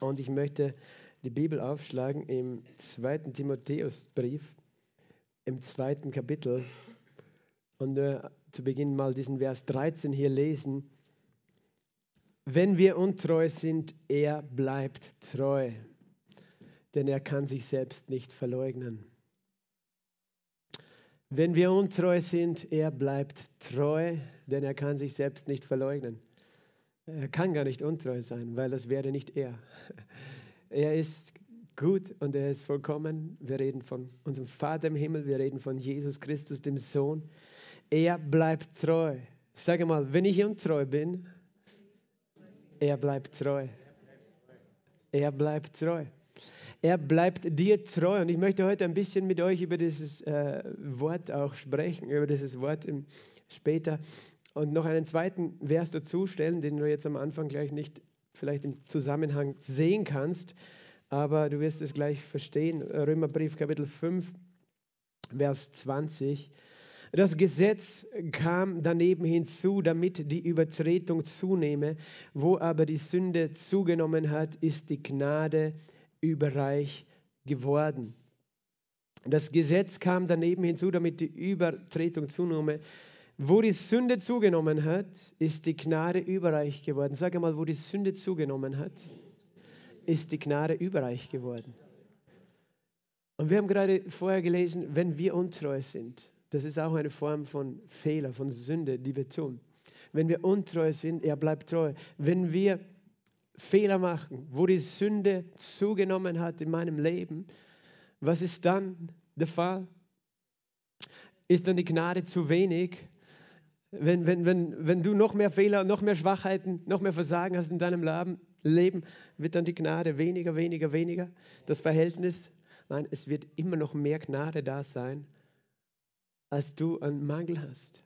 Und ich möchte die Bibel aufschlagen im zweiten Timotheusbrief, im zweiten Kapitel. Und äh, zu Beginn mal diesen Vers 13 hier lesen. Wenn wir untreu sind, er bleibt treu, denn er kann sich selbst nicht verleugnen. Wenn wir untreu sind, er bleibt treu, denn er kann sich selbst nicht verleugnen. Er kann gar nicht untreu sein, weil das wäre nicht er. Er ist gut und er ist vollkommen. Wir reden von unserem Vater im Himmel, wir reden von Jesus Christus, dem Sohn. Er bleibt treu. Sage mal, wenn ich untreu bin, er bleibt treu. Er bleibt treu. Er bleibt dir treu. Und ich möchte heute ein bisschen mit euch über dieses äh, Wort auch sprechen, über dieses Wort im, später und noch einen zweiten Vers dazu stellen, den du jetzt am Anfang gleich nicht vielleicht im Zusammenhang sehen kannst, aber du wirst es gleich verstehen. Römerbrief Kapitel 5, Vers 20. Das Gesetz kam daneben hinzu, damit die Übertretung zunehme. Wo aber die Sünde zugenommen hat, ist die Gnade überreich geworden. Das Gesetz kam daneben hinzu, damit die Übertretung zunehme. Wo die Sünde zugenommen hat, ist die Gnade überreich geworden. Sag einmal, wo die Sünde zugenommen hat, ist die Gnade überreich geworden. Und wir haben gerade vorher gelesen, wenn wir untreu sind, das ist auch eine Form von Fehler, von Sünde, die wir tun. Wenn wir untreu sind, er bleibt treu. Wenn wir Fehler machen, wo die Sünde zugenommen hat in meinem Leben, was ist dann der Fall? Ist dann die Gnade zu wenig? Wenn, wenn, wenn, wenn du noch mehr Fehler, noch mehr Schwachheiten, noch mehr Versagen hast in deinem Leben, wird dann die Gnade weniger, weniger, weniger. Das Verhältnis, nein, es wird immer noch mehr Gnade da sein, als du einen Mangel hast.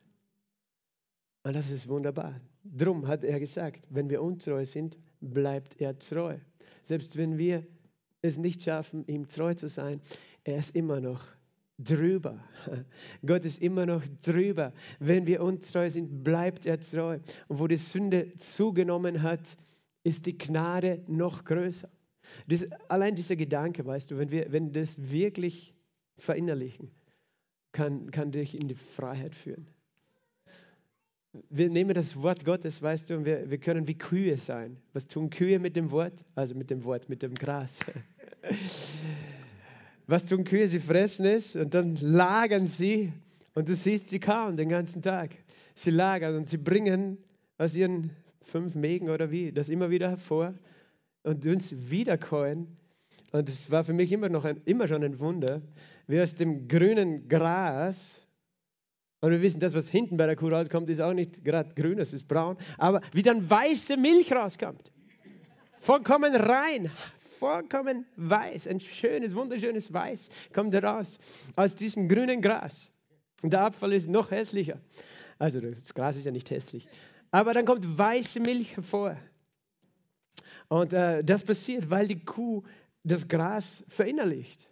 Und das ist wunderbar. Drum hat er gesagt, wenn wir untreu sind, bleibt er treu. Selbst wenn wir es nicht schaffen, ihm treu zu sein, er ist immer noch drüber. Gott ist immer noch drüber. Wenn wir untreu sind, bleibt er treu. Und wo die Sünde zugenommen hat, ist die Gnade noch größer. Das, allein dieser Gedanke, weißt du, wenn wir wenn das wirklich verinnerlichen, kann, kann dich in die Freiheit führen. Wir nehmen das Wort Gottes, weißt du, und wir, wir können wie Kühe sein. Was tun Kühe mit dem Wort? Also mit dem Wort, mit dem Gras. Was tun Kühe? Sie fressen es und dann lagern sie und du siehst sie kaum den ganzen Tag. Sie lagern und sie bringen aus ihren fünf Mägen oder wie das immer wieder hervor und uns wiederkäuen. Und es war für mich immer, noch ein, immer schon ein Wunder, wie aus dem grünen Gras, und wir wissen, das, was hinten bei der Kuh rauskommt, ist auch nicht gerade grün, es ist braun, aber wie dann weiße Milch rauskommt. Vollkommen rein, vollkommen weiß, ein schönes, wunderschönes Weiß kommt raus aus diesem grünen Gras. Und der Abfall ist noch hässlicher. Also das Gras ist ja nicht hässlich. Aber dann kommt weiße Milch hervor. Und äh, das passiert, weil die Kuh das Gras verinnerlicht.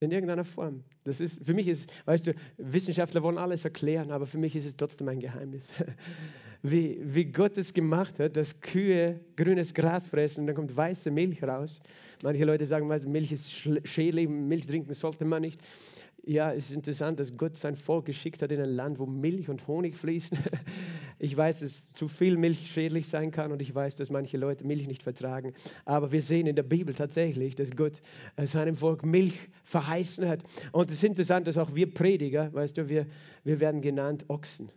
In irgendeiner Form. Das ist, für mich ist, weißt du, Wissenschaftler wollen alles erklären, aber für mich ist es trotzdem ein Geheimnis. Wie, wie Gott es gemacht hat, dass Kühe grünes Gras fressen und dann kommt weiße Milch raus. Manche Leute sagen, Milch ist schädlich, Milch trinken sollte man nicht. Ja, es ist interessant, dass Gott sein Volk geschickt hat in ein Land, wo Milch und Honig fließen. Ich weiß, dass zu viel Milch schädlich sein kann und ich weiß, dass manche Leute Milch nicht vertragen. Aber wir sehen in der Bibel tatsächlich, dass Gott äh, seinem Volk Milch verheißen hat. Und es ist interessant, dass auch wir Prediger, weißt du, wir, wir werden genannt Ochsen.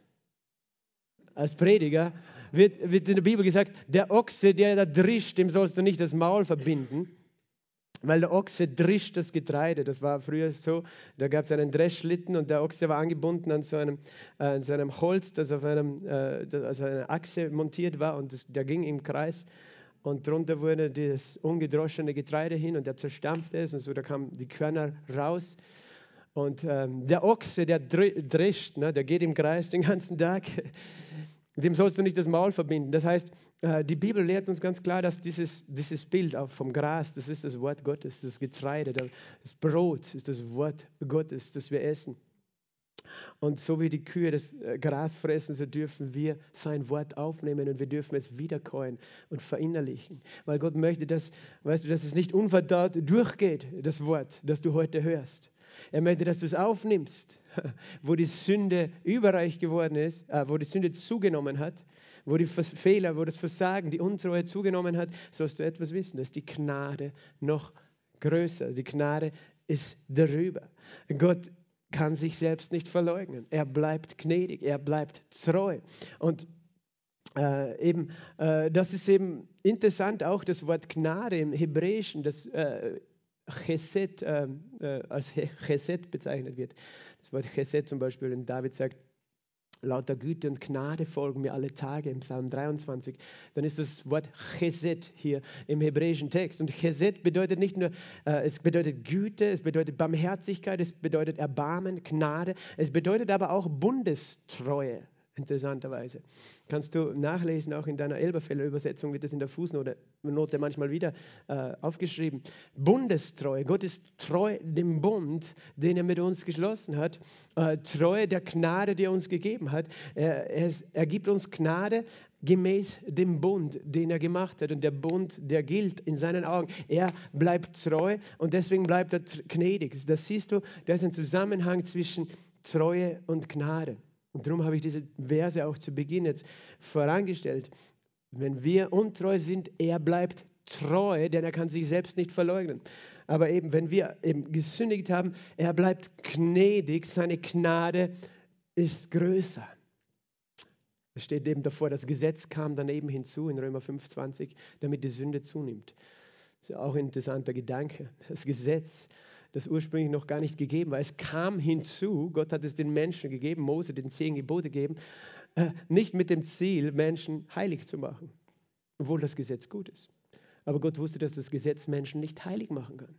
Als Prediger wird, wird in der Bibel gesagt, der Ochse, der da drischt, dem sollst du nicht das Maul verbinden weil der Ochse drischt das Getreide. Das war früher so. Da gab es einen Dreschlitten und der Ochse war angebunden an so einem, äh, an so einem Holz, das auf einem, äh, also einer Achse montiert war und das, der ging im Kreis. Und drunter wurde das ungedroschene Getreide hin und der zerstampfte es und so, da kamen die Körner raus. Und ähm, der Ochse, der drischt, ne, der geht im Kreis den ganzen Tag. Dem sollst du nicht das Maul verbinden. Das heißt, äh, die Bibel lehrt uns ganz klar, dass dieses, dieses Bild vom Gras, das ist das Wort Gottes, das Getreide, das Brot ist das Wort Gottes, das wir essen. Und so wie die Kühe das äh, Gras fressen, so dürfen wir sein Wort aufnehmen und wir dürfen es wiederkäuen und verinnerlichen. Weil Gott möchte, dass, weißt du, dass es nicht unverdaut durchgeht, das Wort, das du heute hörst. Er möchte, dass du es aufnimmst, wo die Sünde überreich geworden ist, äh, wo die Sünde zugenommen hat, wo die Fehler, wo das Versagen, die Untreue zugenommen hat, sollst du etwas wissen, dass die Gnade noch größer, die Gnade ist darüber. Gott kann sich selbst nicht verleugnen. Er bleibt gnädig, er bleibt treu. Und äh, eben, äh, das ist eben interessant, auch das Wort Gnade im Hebräischen, das äh, Chesed, äh, äh, als Chesed bezeichnet wird. Das Wort Chesed zum Beispiel, wenn David sagt, lauter Güte und Gnade folgen mir alle Tage im Psalm 23, dann ist das Wort Chesed hier im hebräischen Text. Und Chesed bedeutet nicht nur, äh, es bedeutet Güte, es bedeutet Barmherzigkeit, es bedeutet Erbarmen, Gnade, es bedeutet aber auch Bundestreue interessanterweise. Kannst du nachlesen, auch in deiner Elberfeller Übersetzung wird das in der Fußnote Note manchmal wieder äh, aufgeschrieben. Bundestreue. Gott ist treu dem Bund, den er mit uns geschlossen hat, äh, treu der Gnade, die er uns gegeben hat. Er, er, er gibt uns Gnade gemäß dem Bund, den er gemacht hat. Und der Bund, der gilt in seinen Augen. Er bleibt treu und deswegen bleibt er gnädig. Das siehst du, da ist ein Zusammenhang zwischen Treue und Gnade. Und darum habe ich diese Verse auch zu Beginn jetzt vorangestellt. Wenn wir untreu sind, er bleibt treu, denn er kann sich selbst nicht verleugnen. Aber eben, wenn wir eben gesündigt haben, er bleibt gnädig, seine Gnade ist größer. Es steht eben davor, das Gesetz kam daneben hinzu in Römer 25, damit die Sünde zunimmt. Das ist auch ein interessanter Gedanke. Das Gesetz das ursprünglich noch gar nicht gegeben war. Es kam hinzu, Gott hat es den Menschen gegeben, Mose den zehn Gebote gegeben, äh, nicht mit dem Ziel, Menschen heilig zu machen, obwohl das Gesetz gut ist. Aber Gott wusste, dass das Gesetz Menschen nicht heilig machen kann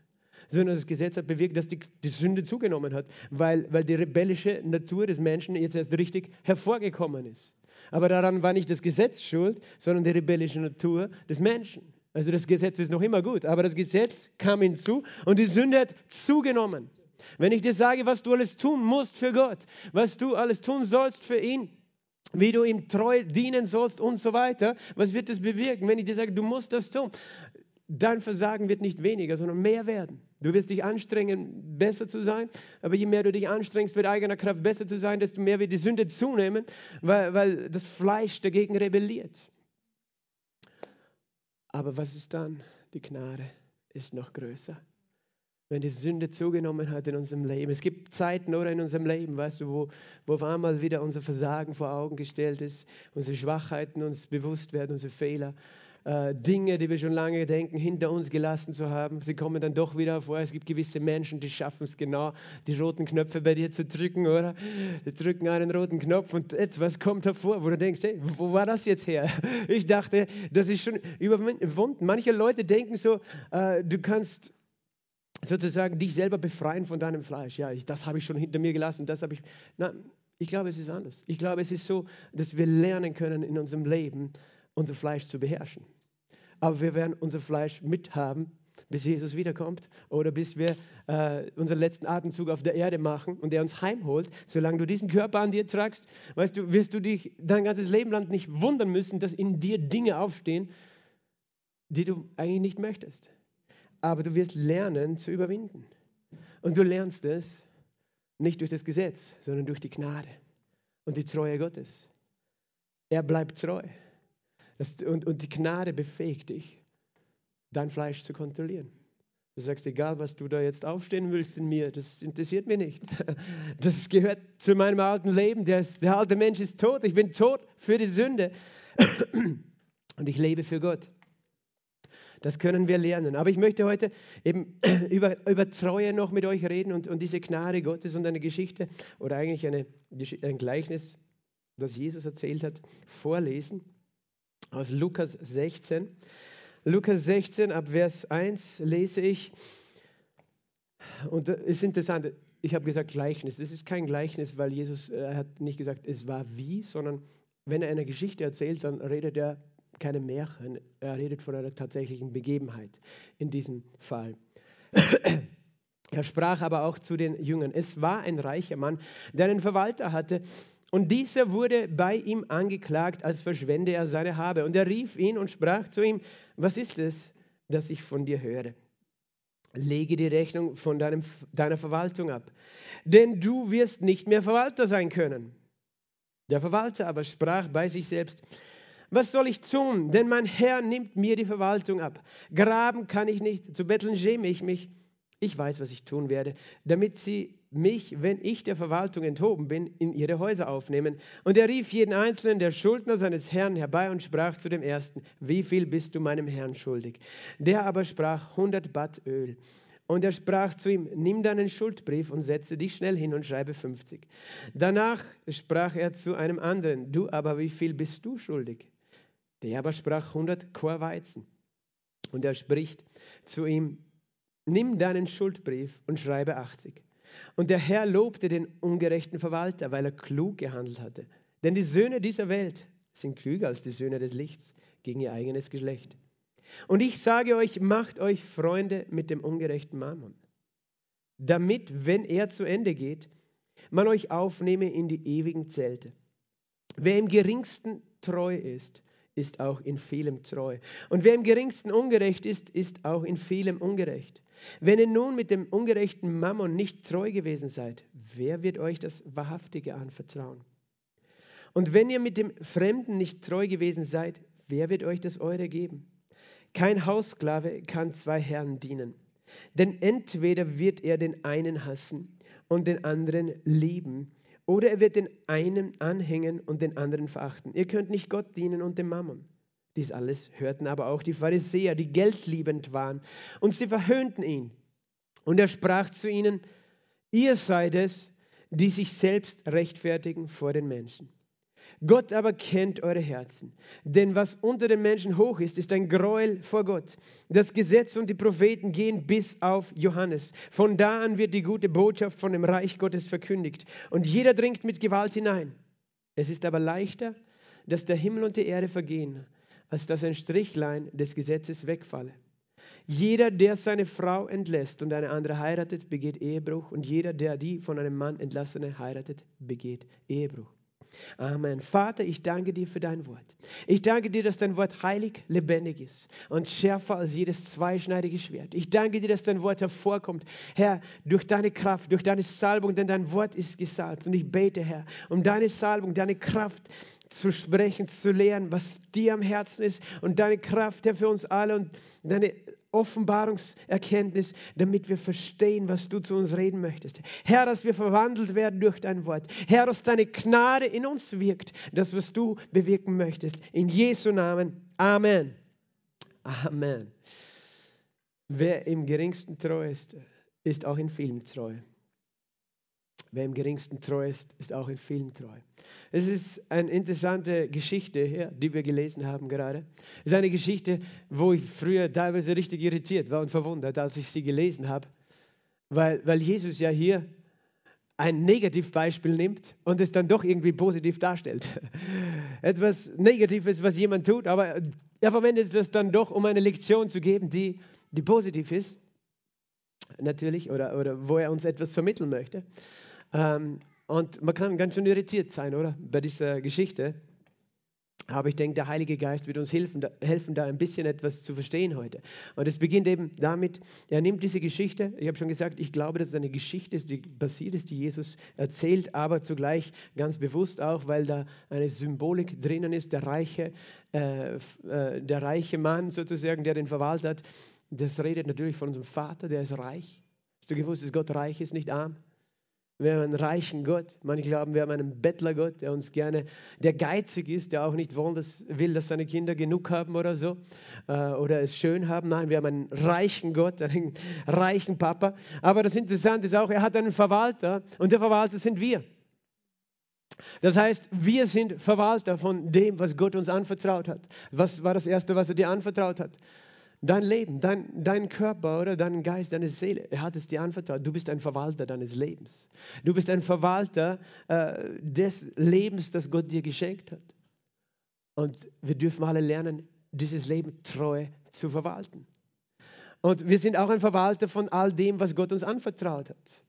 sondern das Gesetz hat bewirkt, dass die, die, Sünde zugenommen hat, weil, weil die rebellische Natur des Menschen jetzt erst richtig hervorgekommen ist. Aber daran war nicht das Gesetz schuld, sondern die rebellische Natur des Menschen. Also das Gesetz ist noch immer gut, aber das Gesetz kam hinzu und die Sünde hat zugenommen. Wenn ich dir sage, was du alles tun musst für Gott, was du alles tun sollst für ihn, wie du ihm treu dienen sollst und so weiter, was wird das bewirken? Wenn ich dir sage, du musst das tun, dein Versagen wird nicht weniger, sondern mehr werden. Du wirst dich anstrengen, besser zu sein, aber je mehr du dich anstrengst, mit eigener Kraft besser zu sein, desto mehr wird die Sünde zunehmen, weil, weil das Fleisch dagegen rebelliert. Aber was ist dann? Die Gnade ist noch größer. Wenn die Sünde zugenommen hat in unserem Leben. Es gibt Zeiten oder in unserem Leben, weißt du, wo, wo auf einmal wieder unser Versagen vor Augen gestellt ist, unsere Schwachheiten uns bewusst werden, unsere Fehler äh, Dinge, die wir schon lange denken, hinter uns gelassen zu haben. Sie kommen dann doch wieder vor. Es gibt gewisse Menschen, die schaffen es genau, die roten Knöpfe bei dir zu drücken, oder? Die drücken einen roten Knopf und etwas kommt hervor, wo du denkst, hey, wo war das jetzt her? Ich dachte, das ist schon überwunden. Manche Leute denken so, äh, du kannst sozusagen dich selber befreien von deinem Fleisch. Ja, ich, das habe ich schon hinter mir gelassen, das habe ich. Na, ich glaube, es ist anders. Ich glaube, es ist so, dass wir lernen können in unserem Leben, unser Fleisch zu beherrschen aber wir werden unser Fleisch mithaben, bis Jesus wiederkommt oder bis wir äh, unseren letzten Atemzug auf der Erde machen und er uns heimholt. Solange du diesen Körper an dir tragst, weißt du, wirst du dich dein ganzes Leben lang nicht wundern müssen, dass in dir Dinge aufstehen, die du eigentlich nicht möchtest. Aber du wirst lernen zu überwinden. Und du lernst es nicht durch das Gesetz, sondern durch die Gnade und die Treue Gottes. Er bleibt treu. Das, und, und die Gnade befähigt dich, dein Fleisch zu kontrollieren. Du sagst, egal was du da jetzt aufstehen willst in mir, das interessiert mich nicht. Das gehört zu meinem alten Leben. Der, ist, der alte Mensch ist tot. Ich bin tot für die Sünde. Und ich lebe für Gott. Das können wir lernen. Aber ich möchte heute eben über, über Treue noch mit euch reden und, und diese Gnade Gottes und eine Geschichte oder eigentlich eine, ein Gleichnis, das Jesus erzählt hat, vorlesen aus Lukas 16. Lukas 16 ab Vers 1 lese ich. Und es ist interessant, ich habe gesagt Gleichnis. Es ist kein Gleichnis, weil Jesus äh, hat nicht gesagt, es war wie, sondern wenn er eine Geschichte erzählt, dann redet er keine Märchen, er redet von einer tatsächlichen Begebenheit in diesem Fall. Er sprach aber auch zu den Jüngern. Es war ein reicher Mann, der einen Verwalter hatte. Und dieser wurde bei ihm angeklagt, als verschwende er seine Habe. Und er rief ihn und sprach zu ihm, was ist es, das ich von dir höre? Lege die Rechnung von deinem, deiner Verwaltung ab, denn du wirst nicht mehr Verwalter sein können. Der Verwalter aber sprach bei sich selbst, was soll ich tun? Denn mein Herr nimmt mir die Verwaltung ab. Graben kann ich nicht, zu betteln schäme ich mich. Ich weiß, was ich tun werde, damit sie mich, wenn ich der Verwaltung enthoben bin, in ihre Häuser aufnehmen. Und er rief jeden einzelnen der Schuldner seines Herrn herbei und sprach zu dem ersten, wie viel bist du meinem Herrn schuldig? Der aber sprach, hundert Bad Öl. Und er sprach zu ihm, nimm deinen Schuldbrief und setze dich schnell hin und schreibe 50. Danach sprach er zu einem anderen, du aber wie viel bist du schuldig? Der aber sprach 100 Chor Weizen. Und er spricht zu ihm, nimm deinen Schuldbrief und schreibe 80. Und der Herr lobte den ungerechten Verwalter, weil er klug gehandelt hatte. Denn die Söhne dieser Welt sind klüger als die Söhne des Lichts gegen ihr eigenes Geschlecht. Und ich sage euch, macht euch Freunde mit dem ungerechten Mammon, damit, wenn er zu Ende geht, man euch aufnehme in die ewigen Zelte. Wer im geringsten treu ist, ist auch in vielem treu. Und wer im geringsten ungerecht ist, ist auch in vielem ungerecht. Wenn ihr nun mit dem ungerechten Mammon nicht treu gewesen seid, wer wird euch das Wahrhaftige anvertrauen? Und wenn ihr mit dem Fremden nicht treu gewesen seid, wer wird euch das Eure geben? Kein Haussklave kann zwei Herren dienen, denn entweder wird er den einen hassen und den anderen lieben, oder er wird den einen anhängen und den anderen verachten. Ihr könnt nicht Gott dienen und dem Mammon. Dies alles hörten aber auch die Pharisäer, die geldliebend waren, und sie verhöhnten ihn. Und er sprach zu ihnen, ihr seid es, die sich selbst rechtfertigen vor den Menschen. Gott aber kennt eure Herzen. Denn was unter den Menschen hoch ist, ist ein Gräuel vor Gott. Das Gesetz und die Propheten gehen bis auf Johannes. Von da an wird die gute Botschaft von dem Reich Gottes verkündigt. Und jeder dringt mit Gewalt hinein. Es ist aber leichter, dass der Himmel und die Erde vergehen, als dass ein Strichlein des Gesetzes wegfalle. Jeder, der seine Frau entlässt und eine andere heiratet, begeht Ehebruch. Und jeder, der die von einem Mann entlassene heiratet, begeht Ehebruch. Amen. Vater, ich danke dir für dein Wort. Ich danke dir, dass dein Wort heilig, lebendig ist und schärfer als jedes zweischneidige Schwert. Ich danke dir, dass dein Wort hervorkommt, Herr, durch deine Kraft, durch deine Salbung, denn dein Wort ist gesalbt. Und ich bete, Herr, um deine Salbung, deine Kraft zu sprechen, zu lehren, was dir am Herzen ist und deine Kraft, Herr, für uns alle und deine Offenbarungserkenntnis, damit wir verstehen, was du zu uns reden möchtest. Herr, dass wir verwandelt werden durch dein Wort. Herr, dass deine Gnade in uns wirkt, das, was du bewirken möchtest. In Jesu Namen. Amen. Amen. Wer im geringsten treu ist, ist auch in vielen treu. Wer im geringsten treu ist, ist auch in vielen treu. Es ist eine interessante Geschichte, die wir gelesen haben gerade. Es ist eine Geschichte, wo ich früher teilweise richtig irritiert war und verwundert, als ich sie gelesen habe, weil, weil Jesus ja hier ein Negativbeispiel nimmt und es dann doch irgendwie positiv darstellt. Etwas Negatives, was jemand tut, aber er verwendet es dann doch, um eine Lektion zu geben, die, die positiv ist, natürlich, oder, oder wo er uns etwas vermitteln möchte. Ähm, und man kann ganz schön irritiert sein, oder? Bei dieser Geschichte. Aber ich denke, der Heilige Geist wird uns helfen da, helfen, da ein bisschen etwas zu verstehen heute. Und es beginnt eben damit, er nimmt diese Geschichte, ich habe schon gesagt, ich glaube, dass es eine Geschichte ist, die passiert ist, die Jesus erzählt, aber zugleich ganz bewusst auch, weil da eine Symbolik drinnen ist, der reiche, äh, äh, der reiche Mann sozusagen, der den Verwalter hat. Das redet natürlich von unserem Vater, der ist reich. Hast du gewusst, dass Gott reich ist, nicht arm? Wir haben einen reichen Gott. Manche glauben, wir haben einen Bettlergott, der uns gerne, der geizig ist, der auch nicht will, dass seine Kinder genug haben oder so äh, oder es schön haben. Nein, wir haben einen reichen Gott, einen reichen Papa. Aber das Interessante ist auch, er hat einen Verwalter und der Verwalter sind wir. Das heißt, wir sind Verwalter von dem, was Gott uns anvertraut hat. Was war das Erste, was er dir anvertraut hat? Dein Leben, dein, dein Körper oder dein Geist, deine Seele, er hat es dir anvertraut. Du bist ein Verwalter deines Lebens. Du bist ein Verwalter äh, des Lebens, das Gott dir geschenkt hat. Und wir dürfen alle lernen, dieses Leben treu zu verwalten. Und wir sind auch ein Verwalter von all dem, was Gott uns anvertraut hat.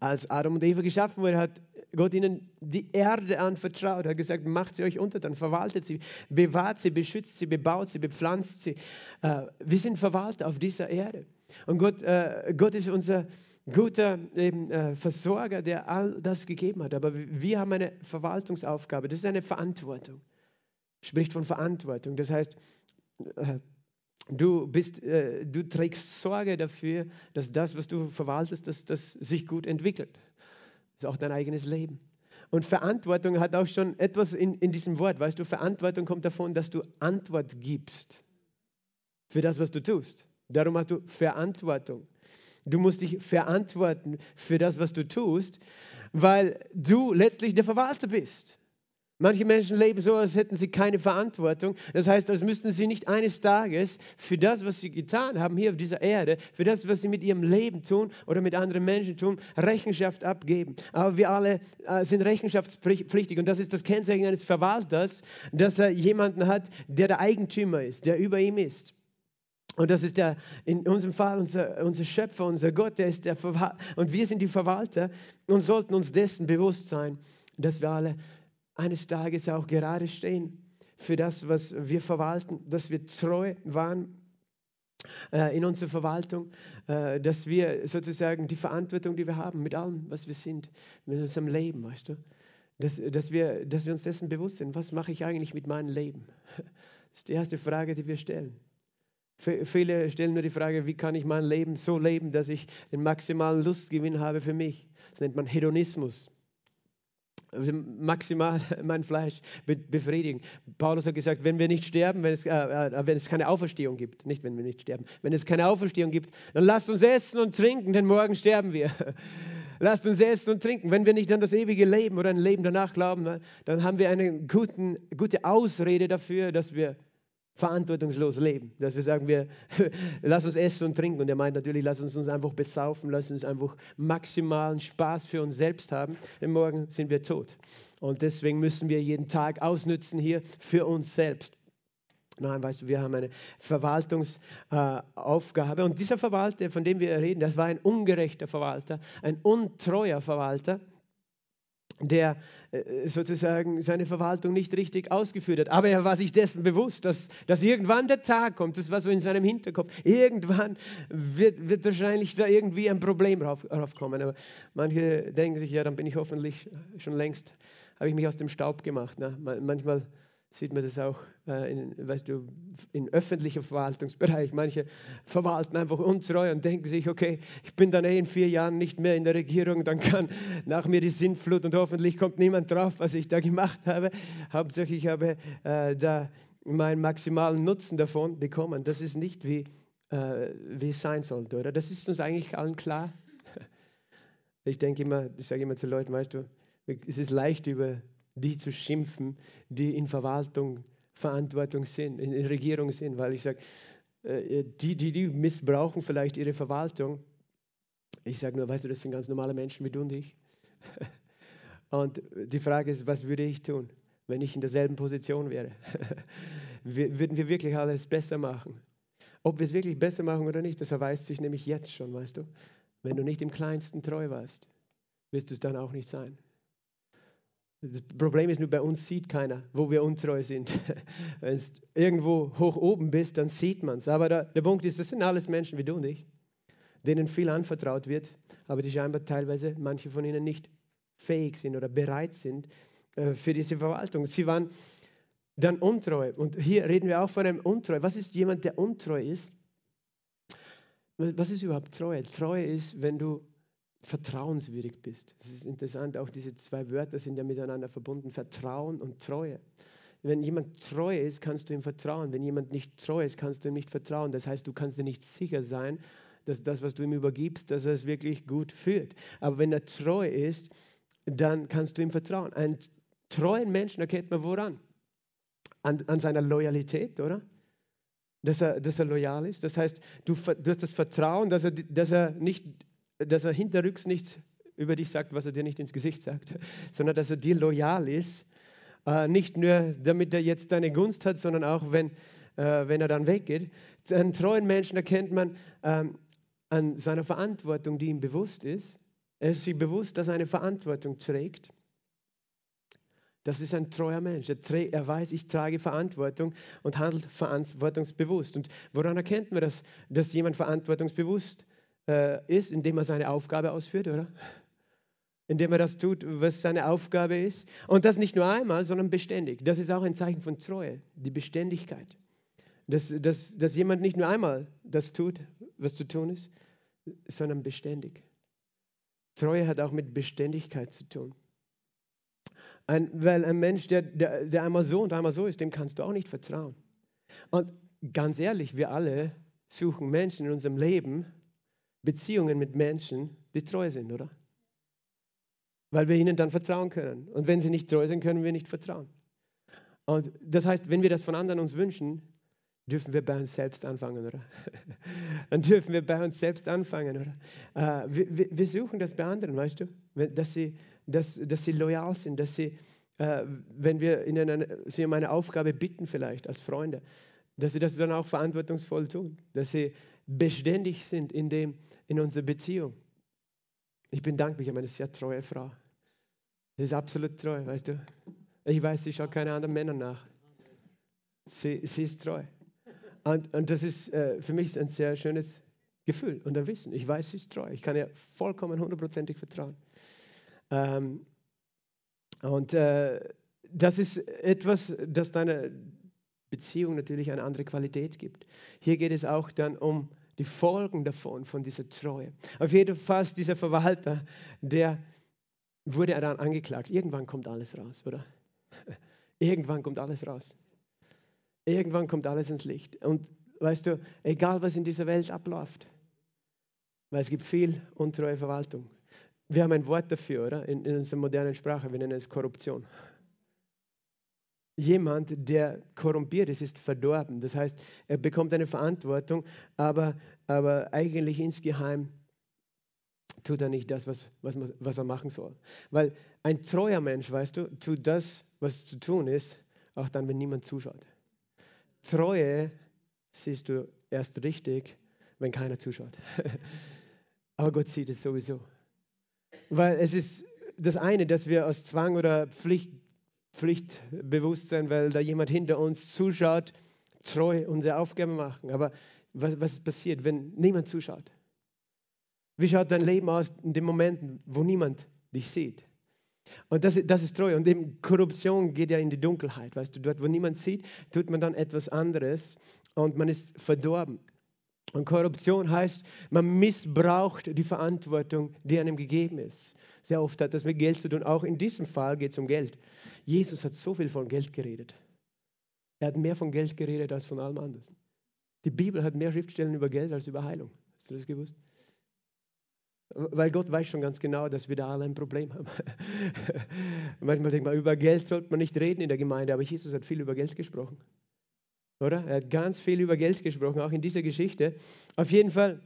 Als Adam und Eva geschaffen wurden, hat Gott ihnen die Erde anvertraut, Er hat gesagt, macht sie euch untertan, verwaltet sie, bewahrt sie, beschützt sie, bebaut sie, bepflanzt sie. Äh, wir sind Verwalter auf dieser Erde. Und Gott, äh, Gott ist unser guter eben, äh, Versorger, der all das gegeben hat. Aber wir haben eine Verwaltungsaufgabe, das ist eine Verantwortung. Spricht von Verantwortung. Das heißt, Du, bist, äh, du trägst Sorge dafür, dass das, was du verwaltest, dass das sich gut entwickelt. Das ist auch dein eigenes Leben. Und Verantwortung hat auch schon etwas in, in diesem Wort. Weißt du, Verantwortung kommt davon, dass du Antwort gibst für das, was du tust. Darum hast du Verantwortung. Du musst dich verantworten für das, was du tust, weil du letztlich der Verwalter bist. Manche Menschen leben so, als hätten sie keine Verantwortung. Das heißt, als müssten sie nicht eines Tages für das, was sie getan haben hier auf dieser Erde, für das, was sie mit ihrem Leben tun oder mit anderen Menschen tun, Rechenschaft abgeben. Aber wir alle äh, sind rechenschaftspflichtig und das ist das Kennzeichen eines Verwalters, dass er jemanden hat, der der Eigentümer ist, der über ihm ist. Und das ist der, in unserem Fall unser, unser Schöpfer, unser Gott, der ist der Verwalter. Und wir sind die Verwalter und sollten uns dessen bewusst sein, dass wir alle eines Tages auch gerade stehen für das, was wir verwalten, dass wir treu waren äh, in unserer Verwaltung, äh, dass wir sozusagen die Verantwortung, die wir haben mit allem, was wir sind, mit unserem Leben, weißt du, dass, dass, wir, dass wir uns dessen bewusst sind, was mache ich eigentlich mit meinem Leben? Das ist die erste Frage, die wir stellen. Viele stellen nur die Frage, wie kann ich mein Leben so leben, dass ich den maximalen Lustgewinn habe für mich. Das nennt man Hedonismus maximal mein Fleisch befriedigen. Paulus hat gesagt, wenn wir nicht sterben, wenn es, äh, äh, wenn es keine Auferstehung gibt, nicht wenn wir nicht sterben, wenn es keine Auferstehung gibt, dann lasst uns essen und trinken, denn morgen sterben wir. lasst uns essen und trinken. Wenn wir nicht an das ewige Leben oder ein Leben danach glauben, dann haben wir eine guten, gute Ausrede dafür, dass wir verantwortungslos leben. Dass wir sagen, wir lass uns essen und trinken. Und er meint natürlich, lass uns uns einfach besaufen, lass uns einfach maximalen Spaß für uns selbst haben. Denn morgen sind wir tot. Und deswegen müssen wir jeden Tag ausnützen hier für uns selbst. Nein, weißt du, wir haben eine Verwaltungsaufgabe. Äh, und dieser Verwalter, von dem wir reden, das war ein ungerechter Verwalter, ein untreuer Verwalter der äh, sozusagen seine Verwaltung nicht richtig ausgeführt hat. Aber er war sich dessen bewusst, dass, dass irgendwann der Tag kommt, das war so in seinem Hinterkopf, irgendwann wird, wird wahrscheinlich da irgendwie ein Problem raufkommen. Aber manche denken sich, ja, dann bin ich hoffentlich schon längst, habe ich mich aus dem Staub gemacht. Ne? Manchmal sieht man das auch äh, in, weißt du, in öffentlichem Verwaltungsbereich. Manche verwalten einfach untreu und denken sich, okay, ich bin dann eh in vier Jahren nicht mehr in der Regierung, dann kann nach mir die Sintflut und hoffentlich kommt niemand drauf, was ich da gemacht habe. Hauptsache, ich habe äh, da meinen maximalen Nutzen davon bekommen. Das ist nicht, wie, äh, wie es sein sollte, oder? Das ist uns eigentlich allen klar. Ich denke immer, ich sage immer zu Leuten, weißt du, es ist leicht über die zu schimpfen, die in Verwaltung, Verantwortung sind, in Regierung sind, weil ich sage, äh, die, die, die missbrauchen vielleicht ihre Verwaltung. Ich sage nur, weißt du, das sind ganz normale Menschen wie du und ich. Und die Frage ist, was würde ich tun, wenn ich in derselben Position wäre? Würden wir wirklich alles besser machen? Ob wir es wirklich besser machen oder nicht, das erweist sich nämlich jetzt schon, weißt du. Wenn du nicht im Kleinsten treu warst, wirst du es dann auch nicht sein. Das Problem ist nur, bei uns sieht keiner, wo wir untreu sind. Wenn du irgendwo hoch oben bist, dann sieht man es. Aber der, der Punkt ist, das sind alles Menschen wie du und ich, denen viel anvertraut wird, aber die scheinbar teilweise, manche von ihnen nicht fähig sind oder bereit sind äh, für diese Verwaltung. Sie waren dann untreu. Und hier reden wir auch von einem Untreu. Was ist jemand, der untreu ist? Was ist überhaupt Treue? Treue ist, wenn du vertrauenswürdig bist. Es ist interessant, auch diese zwei Wörter sind ja miteinander verbunden, Vertrauen und Treue. Wenn jemand treu ist, kannst du ihm vertrauen. Wenn jemand nicht treu ist, kannst du ihm nicht vertrauen. Das heißt, du kannst dir nicht sicher sein, dass das, was du ihm übergibst, dass er es wirklich gut führt. Aber wenn er treu ist, dann kannst du ihm vertrauen. Einen treuen Menschen erkennt man woran? An, an seiner Loyalität, oder? Dass er, dass er loyal ist. Das heißt, du, du hast das Vertrauen, dass er, dass er nicht dass er hinterrücks nichts über dich sagt, was er dir nicht ins Gesicht sagt, sondern dass er dir loyal ist. Äh, nicht nur, damit er jetzt deine Gunst hat, sondern auch, wenn, äh, wenn er dann weggeht. Einen treuen Menschen erkennt man ähm, an seiner Verantwortung, die ihm bewusst ist. Er ist sich bewusst, dass er eine Verantwortung trägt. Das ist ein treuer Mensch. Er, er, weiß, ich trage Verantwortung und handelt verantwortungsbewusst. Und woran erkennt man, dass, dass jemand verantwortungsbewusst äh, ist? Indem er seine Aufgabe ausführt, oder? Indem er das tut, was seine Aufgabe ist. Und das nicht nur einmal, sondern beständig. Das ist auch ein Zeichen von Treue, die Beständigkeit. Dass, dass, dass jemand nicht nur einmal das tut, was zu tun ist, sondern beständig. Treue hat auch mit Beständigkeit zu tun. Ein, weil ein Mensch, der, der, der einmal so und einmal so ist, dem kannst du auch nicht vertrauen. Und ganz ehrlich, wir alle suchen Menschen in unserem Leben, Beziehungen mit Menschen, die treu sind, oder? Weil wir ihnen dann vertrauen können. Und wenn sie nicht treu sind, können wir nicht vertrauen. Und das heißt, wenn wir das von anderen uns wünschen, dürfen wir bei uns selbst anfangen, oder? Dann dürfen wir bei uns selbst anfangen, oder? Äh, wir, suchen das bei anderen, weißt du? Dass sie, dass, dass sie loyal sind, dass sie, äh, wenn wir ihnen eine, sie um eine Aufgabe bitten, vielleicht als Freunde, dass sie das dann auch verantwortungsvoll tun, dass sie beständig sind in, dem, in unserer Beziehung. Ich bin dankbar, ich habe eine sehr treue Frau. Sie ist absolut treu, weißt du? Ich weiß, sie schaut keine anderen Männer nach. Sie, sie ist treu. Und, und das ist äh, für mich ein sehr schönes Gefühl und ein Wissen. Ich weiß, sie ist treu. Ich kann ihr vollkommen hundertprozentig vertrauen. Ähm, und äh, das ist etwas, das deiner Beziehung natürlich eine andere Qualität gibt. Hier geht es auch dann um die Folgen davon, von dieser Treue. Auf jeden Fall dieser Verwalter, der wurde dann angeklagt. Irgendwann kommt alles raus, oder? Irgendwann kommt alles raus. Irgendwann kommt alles ins Licht. Und weißt du, egal was in dieser Welt abläuft, weil es gibt viel untreue Verwaltung. Wir haben ein Wort dafür, oder? In, in unserer modernen Sprache, wir nennen es Korruption. Jemand, der korrumpiert ist, ist verdorben. Das heißt, er bekommt eine Verantwortung, aber, aber eigentlich insgeheim tut er nicht das, was, was, was er machen soll. Weil ein treuer Mensch, weißt du, tut das, was zu tun ist, auch dann, wenn niemand zuschaut. Treue siehst du erst richtig, wenn keiner zuschaut. Aber Gott sieht es sowieso. Weil es ist das eine, dass wir aus Zwang oder Pflicht, Pflichtbewusstsein, weil da jemand hinter uns zuschaut, treu unsere Aufgaben machen. Aber was, was passiert, wenn niemand zuschaut? Wie schaut dein Leben aus in den Momenten, wo niemand dich sieht? Und das, das ist Treue. Und eben Korruption geht ja in die Dunkelheit. Weißt du, dort, wo niemand sieht, tut man dann etwas anderes und man ist verdorben. Und Korruption heißt, man missbraucht die Verantwortung, die einem gegeben ist. Sehr oft hat das mit Geld zu tun. Auch in diesem Fall geht es um Geld. Jesus hat so viel von Geld geredet. Er hat mehr von Geld geredet als von allem anderen. Die Bibel hat mehr Schriftstellen über Geld als über Heilung. Hast du das gewusst? Weil Gott weiß schon ganz genau, dass wir da alle ein Problem haben. Manchmal denkt man, über Geld sollte man nicht reden in der Gemeinde, aber Jesus hat viel über Geld gesprochen. Oder? Er hat ganz viel über Geld gesprochen, auch in dieser Geschichte. Auf jeden Fall,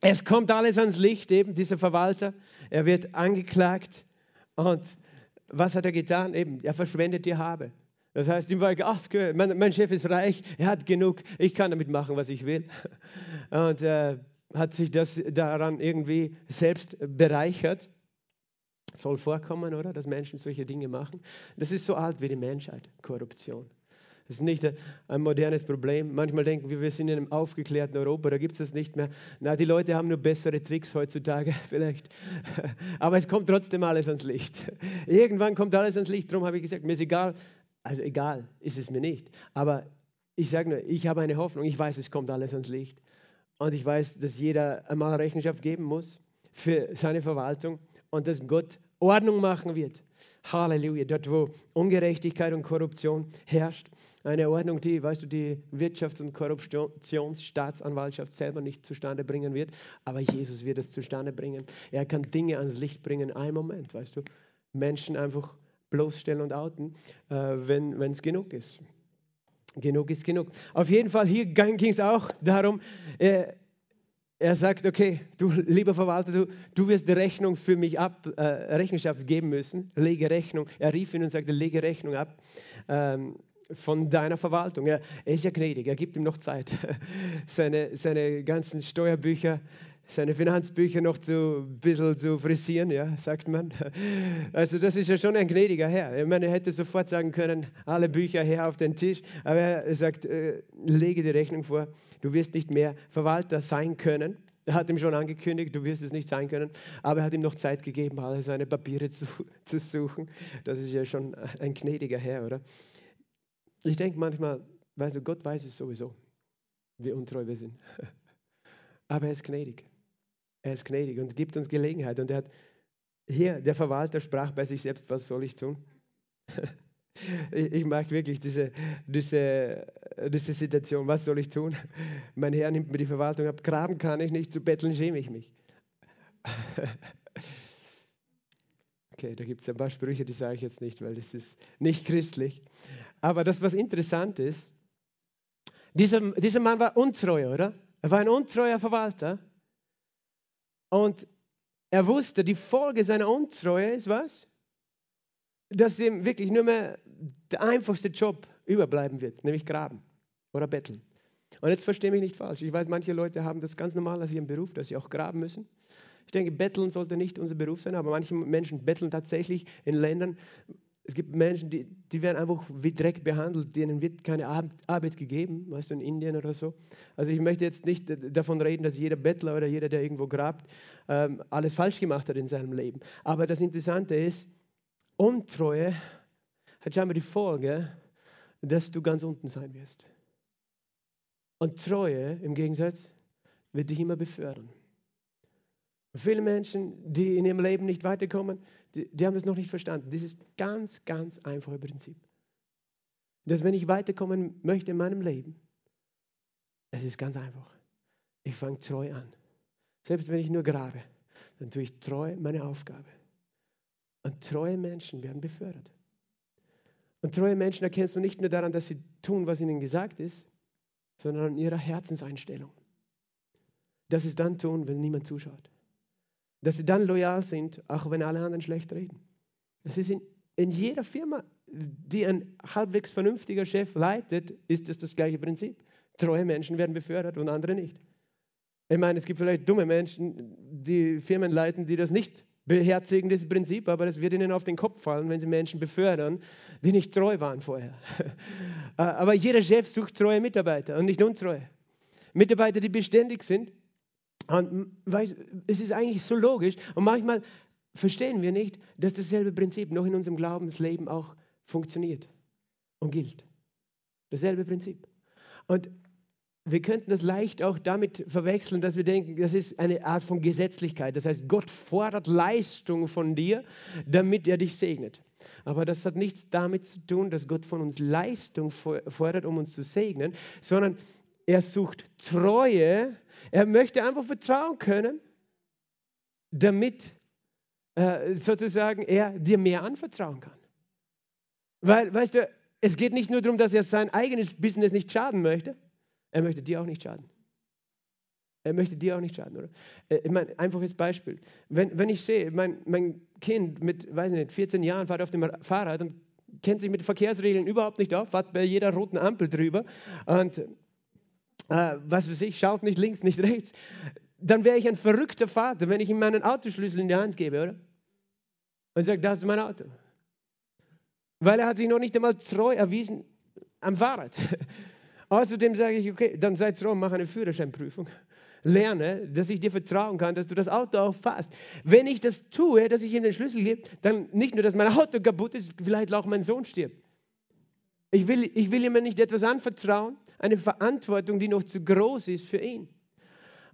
es kommt alles ans Licht, eben dieser Verwalter. Er wird angeklagt. Und was hat er getan? Eben, er verschwendet die Habe. Das heißt, ihm war ach, mein, mein Chef ist reich, er hat genug, ich kann damit machen, was ich will. Und äh, hat sich das daran irgendwie selbst bereichert. Soll vorkommen, oder? Dass Menschen solche Dinge machen. Das ist so alt wie die Menschheit, Korruption. Das ist nicht ein modernes Problem. Manchmal denken wir, wir sind in einem aufgeklärten Europa, da gibt es das nicht mehr. Na, die Leute haben nur bessere Tricks heutzutage, vielleicht. Aber es kommt trotzdem alles ans Licht. Irgendwann kommt alles ans Licht. Darum habe ich gesagt, mir ist egal. Also egal ist es mir nicht. Aber ich sage nur, ich habe eine Hoffnung. Ich weiß, es kommt alles ans Licht. Und ich weiß, dass jeder einmal Rechenschaft geben muss für seine Verwaltung und dass Gott Ordnung machen wird. Halleluja. Dort, wo Ungerechtigkeit und Korruption herrscht. Eine Ordnung, die, weißt du, die Wirtschafts- und Korruptionsstaatsanwaltschaft selber nicht zustande bringen wird. Aber Jesus wird es zustande bringen. Er kann Dinge ans Licht bringen in einem Moment, weißt du. Menschen einfach bloßstellen und outen, äh, wenn es genug ist. Genug ist genug. Auf jeden Fall, hier ging es auch darum, äh, er sagt, okay, du lieber Verwalter, du, du wirst die Rechnung für mich ab, äh, Rechenschaft geben müssen, lege Rechnung. Er rief ihn und sagte, lege Rechnung ab. Ähm, von deiner Verwaltung. Er, er ist ja gnädig, er gibt ihm noch Zeit, seine, seine ganzen Steuerbücher, seine Finanzbücher noch zu, ein bisschen zu frisieren, ja, sagt man. Also das ist ja schon ein gnädiger Herr. Ich meine, er hätte sofort sagen können, alle Bücher her auf den Tisch, aber er sagt, äh, lege die Rechnung vor, du wirst nicht mehr Verwalter sein können. Er hat ihm schon angekündigt, du wirst es nicht sein können, aber er hat ihm noch Zeit gegeben, alle seine Papiere zu, zu suchen. Das ist ja schon ein gnädiger Herr, oder? Ich denke manchmal, weißt du, Gott weiß es sowieso, wie untreu wir sind. Aber er ist gnädig. Er ist gnädig und gibt uns Gelegenheit. Und er hat hier, der Verwalter sprach bei sich selbst, was soll ich tun? Ich mag wirklich diese, diese, diese Situation. Was soll ich tun? Mein Herr nimmt mir die Verwaltung ab. Graben kann ich nicht, zu betteln schäme ich mich. Okay, da gibt es ein paar Sprüche, die sage ich jetzt nicht, weil das ist nicht christlich. Aber das, was interessant ist, dieser, dieser Mann war untreu, oder? Er war ein untreuer Verwalter. Und er wusste, die Folge seiner Untreue ist was? Dass ihm wirklich nur mehr der einfachste Job überbleiben wird, nämlich graben oder betteln. Und jetzt verstehe mich nicht falsch. Ich weiß, manche Leute haben das ganz normal als ihren Beruf, dass sie auch graben müssen. Ich denke, betteln sollte nicht unser Beruf sein, aber manche Menschen betteln tatsächlich in Ländern, es gibt Menschen, die, die werden einfach wie Dreck behandelt, denen wird keine Arbeit gegeben, weißt du, in Indien oder so. Also ich möchte jetzt nicht davon reden, dass jeder Bettler oder jeder, der irgendwo grabt, ähm, alles falsch gemacht hat in seinem Leben. Aber das Interessante ist, Untreue hat scheinbar die Folge, dass du ganz unten sein wirst. Und Treue im Gegensatz wird dich immer befördern. Viele Menschen, die in ihrem Leben nicht weiterkommen, die, die haben das noch nicht verstanden. Das ist ganz, ganz einfache Prinzip. Dass wenn ich weiterkommen möchte in meinem Leben, es ist ganz einfach. Ich fange treu an. Selbst wenn ich nur grabe, dann tue ich treu meine Aufgabe. Und treue Menschen werden befördert. Und treue Menschen erkennst du nicht nur daran, dass sie tun, was ihnen gesagt ist, sondern an ihrer Herzenseinstellung. Dass sie es dann tun, wenn niemand zuschaut dass sie dann loyal sind, auch wenn alle anderen schlecht reden. Das ist in, in jeder Firma, die ein halbwegs vernünftiger Chef leitet, ist das das gleiche Prinzip. Treue Menschen werden befördert und andere nicht. Ich meine, es gibt vielleicht dumme Menschen, die Firmen leiten, die das nicht beherzigen, dieses Prinzip, aber das wird ihnen auf den Kopf fallen, wenn sie Menschen befördern, die nicht treu waren vorher. aber jeder Chef sucht treue Mitarbeiter und nicht untreue. Mitarbeiter, die beständig sind, und weißt, es ist eigentlich so logisch. Und manchmal verstehen wir nicht, dass dasselbe Prinzip noch in unserem Glaubensleben auch funktioniert und gilt. Dasselbe Prinzip. Und wir könnten das leicht auch damit verwechseln, dass wir denken, das ist eine Art von Gesetzlichkeit. Das heißt, Gott fordert Leistung von dir, damit er dich segnet. Aber das hat nichts damit zu tun, dass Gott von uns Leistung fordert, um uns zu segnen, sondern er sucht Treue, er möchte einfach vertrauen können, damit äh, sozusagen er dir mehr anvertrauen kann. Weil, weißt du, es geht nicht nur darum, dass er sein eigenes Business nicht schaden möchte, er möchte dir auch nicht schaden. Er möchte dir auch nicht schaden, oder? Äh, ich meine, einfaches Beispiel. Wenn, wenn ich sehe, mein, mein Kind mit, weiß nicht, 14 Jahren fährt auf dem Fahrrad und kennt sich mit Verkehrsregeln überhaupt nicht auf, fährt bei jeder roten Ampel drüber und äh, was weiß ich, schaut nicht links, nicht rechts, dann wäre ich ein verrückter Vater, wenn ich ihm meinen Autoschlüssel in die Hand gebe, oder? Und sage, das ist mein Auto. Weil er hat sich noch nicht einmal treu erwiesen am Fahrrad. Außerdem sage ich, okay, dann sei treu, mach eine Führerscheinprüfung. Lerne, dass ich dir vertrauen kann, dass du das Auto auch fährst. Wenn ich das tue, dass ich ihm den Schlüssel gebe, dann nicht nur, dass mein Auto kaputt ist, vielleicht auch mein Sohn stirbt. Ich will, ich will ihm nicht etwas anvertrauen, eine Verantwortung, die noch zu groß ist für ihn.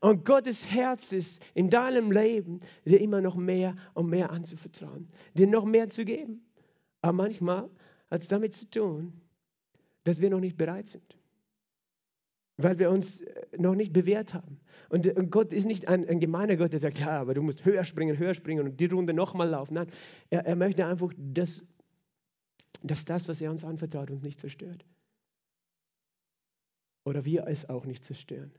Und Gottes Herz ist in deinem Leben, dir immer noch mehr und mehr anzuvertrauen, dir noch mehr zu geben. Aber manchmal hat es damit zu tun, dass wir noch nicht bereit sind, weil wir uns äh, noch nicht bewährt haben. Und, Gott ist nicht ein, ein, gemeiner Gott, der sagt, ja, aber du musst höher springen, höher springen und die Runde nochmal laufen. Nein, er, er möchte einfach, dass, dass das, was er uns anvertraut, uns nicht zerstört oder wir es auch nicht zerstören.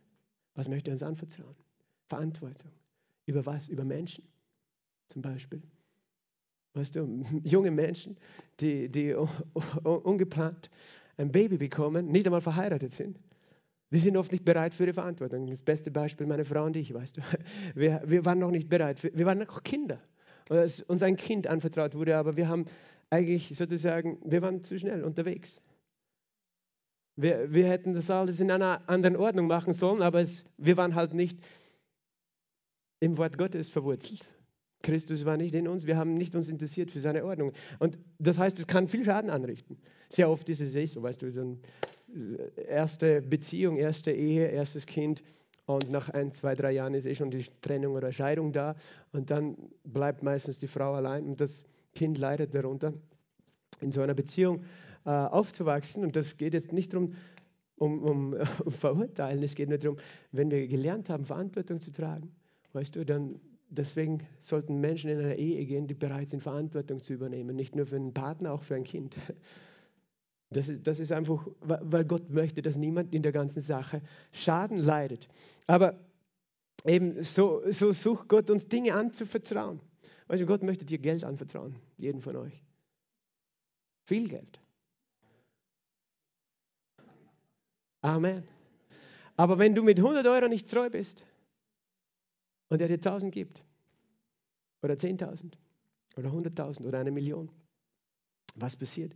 Was möchte er uns anvertrauen? Verantwortung. Über was? Über Menschen zum Beispiel. Weißt du, junge Menschen, die, die ungeplant ein Baby bekommen, nicht einmal verheiratet sind. Die sind oft nicht bereit für die Verantwortung. Das beste Beispiel, meine Frau und ich, weißt du. Wir, wir waren noch nicht bereit. Wir waren noch Kinder. Und als uns ein Kind anvertraut wurde, aber wir haben eigentlich sozusagen, wir waren zu schnell unterwegs. Wir, wir hätten das alles in einer anderen Ordnung machen sollen, aber es, wir waren halt nicht im Wort Gottes verwurzelt. Christus war nicht in uns, wir haben nicht uns interessiert für seine Ordnung. Und das heißt, es kann viel Schaden anrichten. Sehr oft ist es eh so, weißt du, eine äh, erste Beziehung, erste Ehe, erstes Kind und nach ein, zwei, drei Jahren ist eh schon die Trennung oder Scheidung da und dann bleibt meistens die Frau allein und das Kind leidet darunter. In so einer Beziehung äh, aufzuwachsen. Und das geht jetzt nicht darum, um, um, um verurteilen, es geht nur darum, wenn wir gelernt haben, Verantwortung zu tragen, weißt du, dann deswegen sollten Menschen in einer Ehe gehen, die bereit sind, Verantwortung zu übernehmen. Nicht nur für einen Partner, auch für ein Kind. Das ist, das ist einfach, weil Gott möchte, dass niemand in der ganzen Sache Schaden leidet. Aber eben so, so sucht Gott uns Dinge anzuvertrauen. Weißt du, Gott möchte dir Geld anvertrauen, jeden von euch. Viel Geld. Amen. Aber wenn du mit 100 Euro nicht treu bist und er dir 1000 gibt oder 10.000 oder 100.000 oder eine Million, was passiert?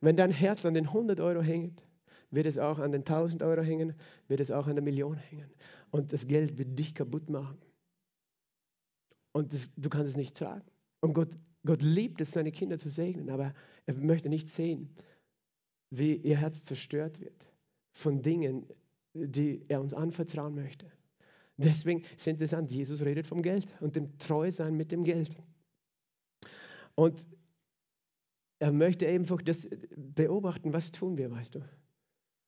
Wenn dein Herz an den 100 Euro hängt, wird es auch an den 1000 Euro hängen, wird es auch an der Million hängen. Und das Geld wird dich kaputt machen. Und das, du kannst es nicht sagen. Und Gott, Gott liebt es, seine Kinder zu segnen, aber er möchte nicht sehen, wie ihr Herz zerstört wird von Dingen, die er uns anvertrauen möchte. Deswegen ist es interessant, Jesus redet vom Geld und dem Treusein mit dem Geld. Und er möchte einfach das beobachten, was tun wir, weißt du.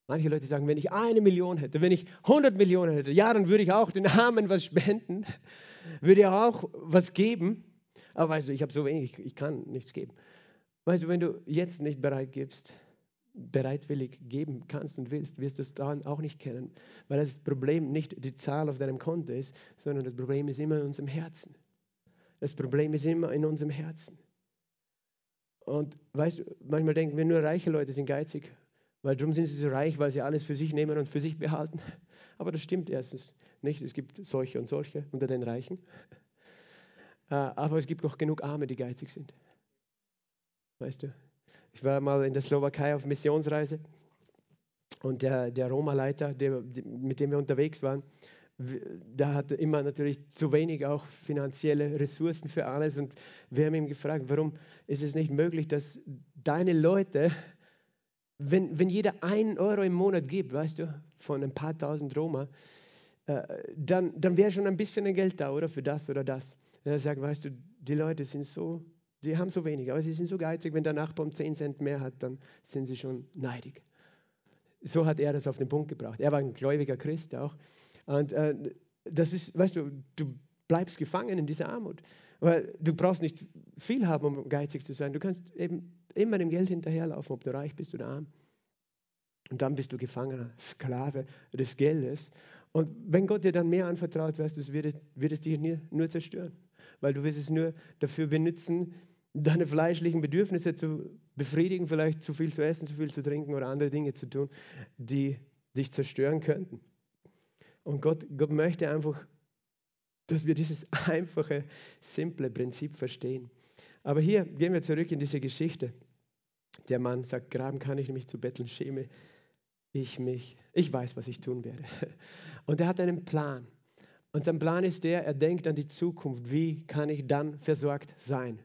Manche Leute sagen, wenn ich eine Million hätte, wenn ich 100 Millionen hätte, ja, dann würde ich auch den Armen was spenden, würde ich auch was geben. Aber weißt du, ich habe so wenig, ich kann nichts geben. Weißt du, wenn du jetzt nicht bereit gibst, bereitwillig geben kannst und willst, wirst du es dann auch nicht kennen. Weil das Problem nicht die Zahl auf deinem Konto ist, sondern das Problem ist immer in unserem Herzen. Das Problem ist immer in unserem Herzen. Und weißt du, manchmal denken wir nur, reiche Leute sind geizig, weil darum sind sie so reich, weil sie alles für sich nehmen und für sich behalten. Aber das stimmt erstens nicht. Es gibt solche und solche unter den Reichen. Äh, aber es gibt auch genug Arme, die geizig sind. Weißt du, ich war mal in der Slowakei auf Missionsreise und der, der Roma-Leiter, mit dem wir unterwegs waren, der hatte immer natürlich zu wenig auch finanzielle Ressourcen für alles. Und wir haben ihn gefragt, warum ist es nicht möglich, dass deine Leute, wenn, wenn jeder einen Euro im Monat gibt, weißt du, von ein paar tausend Roma, äh, dann, dann wäre schon ein bisschen Geld da, oder? Für das oder das. Und er sagt, weißt du, die Leute sind so Sie haben so wenig, aber sie sind so geizig, wenn der Nachbar um 10 Cent mehr hat, dann sind sie schon neidig. So hat er das auf den Punkt gebracht. Er war ein gläubiger Christ auch. Und äh, das ist, weißt du, du bleibst gefangen in dieser Armut. Weil du brauchst nicht viel haben, um geizig zu sein. Du kannst eben immer dem Geld hinterherlaufen, ob du reich bist oder arm. Und dann bist du Gefangener, Sklave des Geldes. Und wenn Gott dir dann mehr anvertraut, weißt du, wird, wird es dich nur zerstören. Weil du wirst es nur dafür benutzen, deine fleischlichen Bedürfnisse zu befriedigen, vielleicht zu viel zu essen, zu viel zu trinken oder andere Dinge zu tun, die dich zerstören könnten. Und Gott, Gott möchte einfach, dass wir dieses einfache, simple Prinzip verstehen. Aber hier gehen wir zurück in diese Geschichte. Der Mann sagt, graben kann ich mich zu betteln, schäme ich mich. Ich weiß, was ich tun werde. Und er hat einen Plan. Und sein Plan ist der, er denkt an die Zukunft. Wie kann ich dann versorgt sein?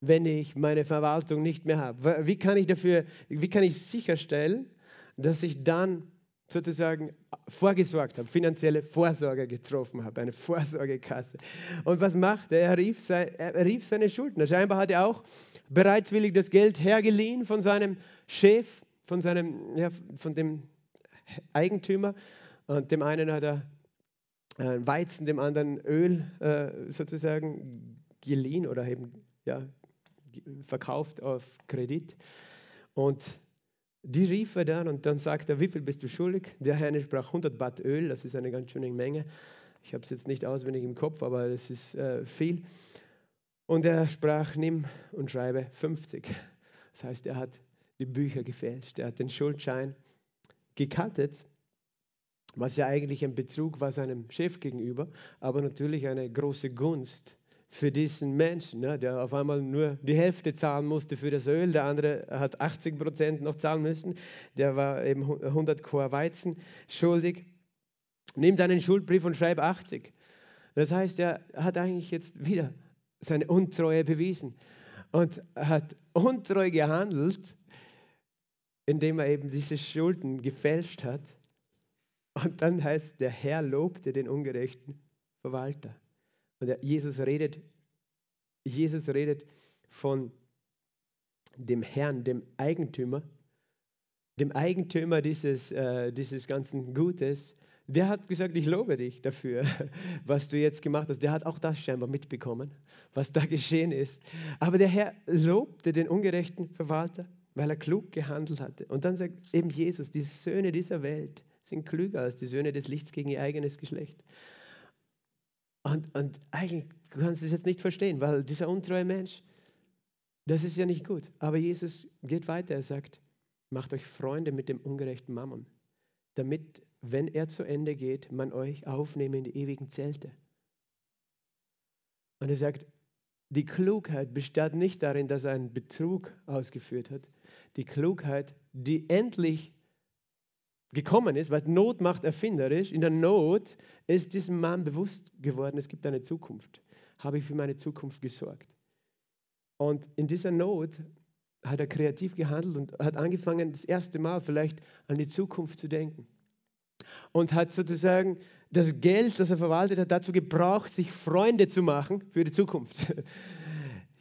Wenn ich meine Verwaltung nicht mehr habe? Wie kann ich dafür, wie kann ich sicherstellen, dass ich dann sozusagen vorgesorgt habe, finanzielle Vorsorge getroffen habe, eine Vorsorgekasse. Und was macht er? Er rief, sein, er rief seine Schuldner. Scheinbar hat er auch bereitwillig das Geld hergeliehen von seinem Chef, von, seinem, ja, von dem Eigentümer. Und dem einen hat er äh, Weizen, dem anderen Öl äh, sozusagen geliehen oder eben ja, verkauft auf Kredit. Und die rief er dann und dann sagt er, wie viel bist du schuldig? Der Herr sprach 100 Baht Öl, das ist eine ganz schöne Menge. Ich habe es jetzt nicht auswendig im Kopf, aber das ist äh, viel. Und er sprach, nimm und schreibe 50. Das heißt, er hat die Bücher gefälscht. Er hat den Schuldschein gekattet, was ja eigentlich ein Betrug war seinem Chef gegenüber, aber natürlich eine große Gunst für diesen Menschen, ne, der auf einmal nur die Hälfte zahlen musste für das Öl, der andere hat 80 Prozent noch zahlen müssen, der war eben 100 Chor Weizen schuldig. Nimm deinen Schuldbrief und schreib 80. Das heißt, er hat eigentlich jetzt wieder seine Untreue bewiesen und hat untreu gehandelt, indem er eben diese Schulden gefälscht hat. Und dann heißt, der Herr lobte den ungerechten Verwalter. Und Jesus redet, Jesus redet von dem Herrn, dem Eigentümer, dem Eigentümer dieses, äh, dieses ganzen Gutes, der hat gesagt, ich lobe dich dafür, was du jetzt gemacht hast. Der hat auch das scheinbar mitbekommen, was da geschehen ist. Aber der Herr lobte den ungerechten Verwalter, weil er klug gehandelt hatte. Und dann sagt eben Jesus, die Söhne dieser Welt sind klüger als die Söhne des Lichts gegen ihr eigenes Geschlecht. Und, und eigentlich kannst du es jetzt nicht verstehen, weil dieser untreue Mensch, das ist ja nicht gut. Aber Jesus geht weiter, er sagt, macht euch Freunde mit dem ungerechten Mammon, damit, wenn er zu Ende geht, man euch aufnehme in die ewigen Zelte. Und er sagt, die Klugheit besteht nicht darin, dass er einen Betrug ausgeführt hat. Die Klugheit, die endlich gekommen ist, weil Not macht erfinderisch. In der Not ist diesem Mann bewusst geworden, es gibt eine Zukunft. Habe ich für meine Zukunft gesorgt. Und in dieser Not hat er kreativ gehandelt und hat angefangen, das erste Mal vielleicht an die Zukunft zu denken. Und hat sozusagen das Geld, das er verwaltet hat, dazu gebraucht, sich Freunde zu machen für die Zukunft.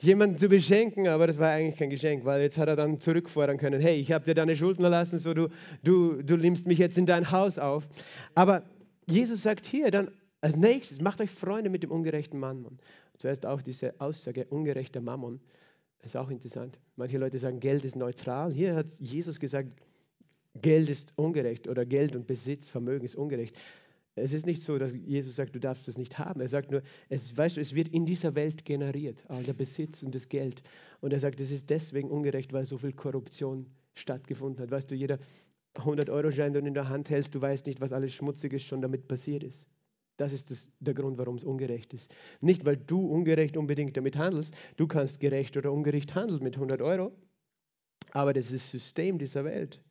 jemanden zu beschenken, aber das war eigentlich kein Geschenk, weil jetzt hat er dann zurückfordern können, hey, ich habe dir deine Schulden erlassen, so du, du, du nimmst mich jetzt in dein Haus auf. Aber Jesus sagt hier dann als nächstes, macht euch Freunde mit dem ungerechten Mammon. Zuerst auch diese Aussage, ungerechter Mammon, ist auch interessant. Manche Leute sagen, Geld ist neutral. Hier hat Jesus gesagt, Geld ist ungerecht oder Geld und Besitz, Vermögen ist ungerecht. Es ist nicht so, dass Jesus sagt, du darfst das nicht haben. Er sagt nur, es, weißt du, es wird in dieser Welt generiert, all der Besitz und das Geld. Und er sagt, es ist deswegen ungerecht, weil so viel Korruption stattgefunden hat. Weißt du, jeder 100-Euro-Schein, den du in der Hand hältst, du weißt nicht, was alles Schmutziges schon damit passiert ist. Das ist das, der Grund, warum es ungerecht ist. Nicht, weil du ungerecht unbedingt damit handelst. Du kannst gerecht oder ungerecht handeln mit 100 Euro. Aber das ist das System dieser Welt,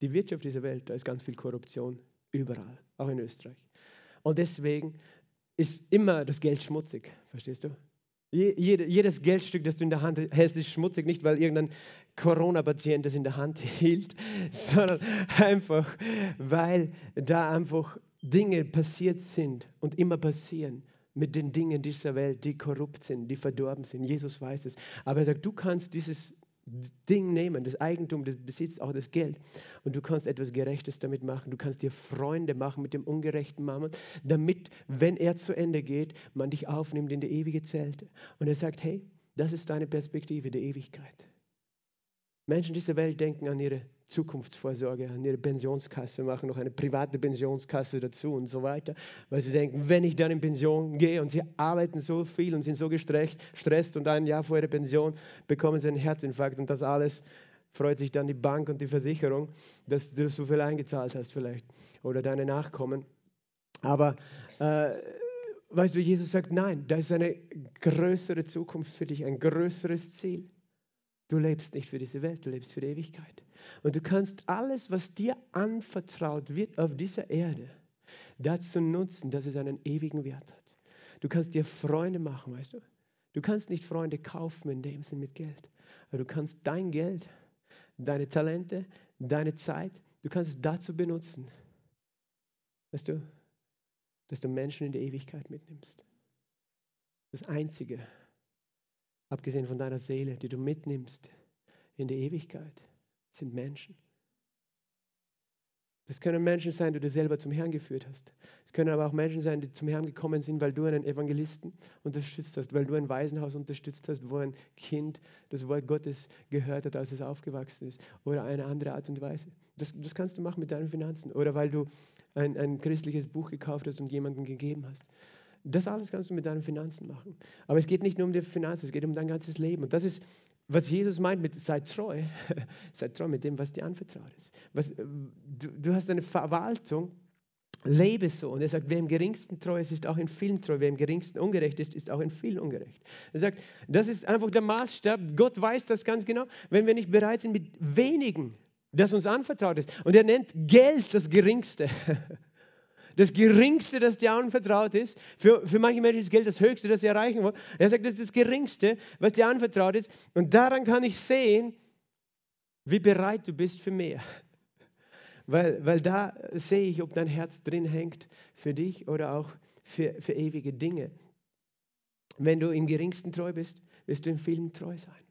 die Wirtschaft dieser Welt, da ist ganz viel Korruption Überall, auch in Österreich. Und deswegen ist immer das Geld schmutzig, verstehst du? jedes Geldstück, das du in der Hand hältst, ist schmutzig, nicht weil irgendein Corona-Patient das in der Hand hielt, sondern einfach, weil da einfach Dinge passiert sind und immer passieren mit den Dingen dieser Welt, die korrupt sind, die verdorben sind. Jesus weiß es. Aber er sagt, du kannst dieses Ding nehmen, das Eigentum, das Besitz, auch das Geld. Und du kannst etwas Gerechtes damit machen. Du kannst dir Freunde machen mit dem ungerechten Mammon, damit, wenn er zu Ende geht, man dich aufnimmt in die ewige Zelte. Und er sagt, hey, das ist deine Perspektive der Ewigkeit. Menschen dieser Welt denken an ihre Zukunftsvorsorge, an ihre Pensionskasse, machen noch eine private Pensionskasse dazu und so weiter, weil sie denken, wenn ich dann in Pension gehe und sie arbeiten so viel und sind so gestresst und ein Jahr vor ihrer Pension bekommen sie einen Herzinfarkt und das alles freut sich dann die Bank und die Versicherung, dass du so viel eingezahlt hast vielleicht oder deine Nachkommen. Aber äh, weißt du, Jesus sagt, nein, da ist eine größere Zukunft für dich, ein größeres Ziel. Du lebst nicht für diese Welt, du lebst für die Ewigkeit. Und du kannst alles, was dir anvertraut wird auf dieser Erde, dazu nutzen, dass es einen ewigen Wert hat. Du kannst dir Freunde machen, weißt du? Du kannst nicht Freunde kaufen in dem Sinn mit Geld, aber du kannst dein Geld, deine Talente, deine Zeit, du kannst es dazu benutzen, weißt du, dass du Menschen in die Ewigkeit mitnimmst. Das Einzige, abgesehen von deiner Seele, die du mitnimmst in die Ewigkeit, sind Menschen. Das können Menschen sein, die du selber zum Herrn geführt hast. Es können aber auch Menschen sein, die zum Herrn gekommen sind, weil du einen Evangelisten unterstützt hast, weil du ein Waisenhaus unterstützt hast, wo ein Kind das Wort Gottes gehört hat, als es aufgewachsen ist. Oder eine andere Art und Weise. Das, das kannst du machen mit deinen Finanzen. Oder weil du ein, ein christliches Buch gekauft hast und jemandem gegeben hast. Das alles kannst du mit deinen Finanzen machen. Aber es geht nicht nur um die Finanzen, es geht um dein ganzes Leben. Und das ist was Jesus meint mit sei treu, sei treu mit dem, was dir anvertraut ist. Was, äh, du, du hast eine Verwaltung, lebe so. Und er sagt, wer im geringsten treu ist, ist auch in vielen treu. Wer im geringsten ungerecht ist, ist auch in vielen ungerecht. Er sagt, das ist einfach der Maßstab. Gott weiß das ganz genau. Wenn wir nicht bereit sind, mit wenigen, das uns anvertraut ist. Und er nennt Geld das geringste. Das Geringste, das dir anvertraut ist. Für, für manche Menschen ist Geld das Höchste, das sie erreichen wollen. Er sagt, das ist das Geringste, was dir anvertraut ist. Und daran kann ich sehen, wie bereit du bist für mehr. Weil, weil da sehe ich, ob dein Herz drin hängt für dich oder auch für, für ewige Dinge. Wenn du im geringsten treu bist, wirst du in vielen treu sein.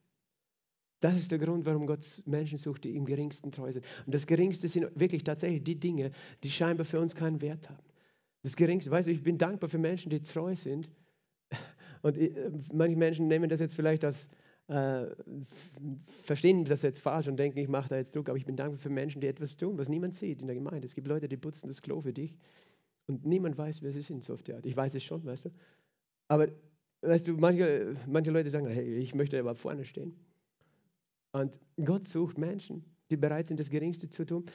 Das ist der Grund, warum Gott Menschen sucht, die im geringsten treu sind. Und das Geringste sind wirklich tatsächlich die Dinge, die scheinbar für uns keinen Wert haben. Das Geringste, weißt du, ich bin dankbar für Menschen, die treu sind. Und äh, manche Menschen nehmen das jetzt vielleicht als, äh, verstehen das jetzt falsch und denken, ich mache da jetzt Druck, aber ich bin dankbar für Menschen, die etwas tun, was niemand sieht in der Gemeinde. Es gibt Leute, die putzen das Klo für dich und niemand weiß, wer sie sind, so auf die Art. Ich weiß es schon, weißt du. Aber, weißt du, manche, manche Leute sagen, hey, ich möchte aber vorne stehen. Und Gott sucht Menschen, die bereit sind, das Geringste zu tun.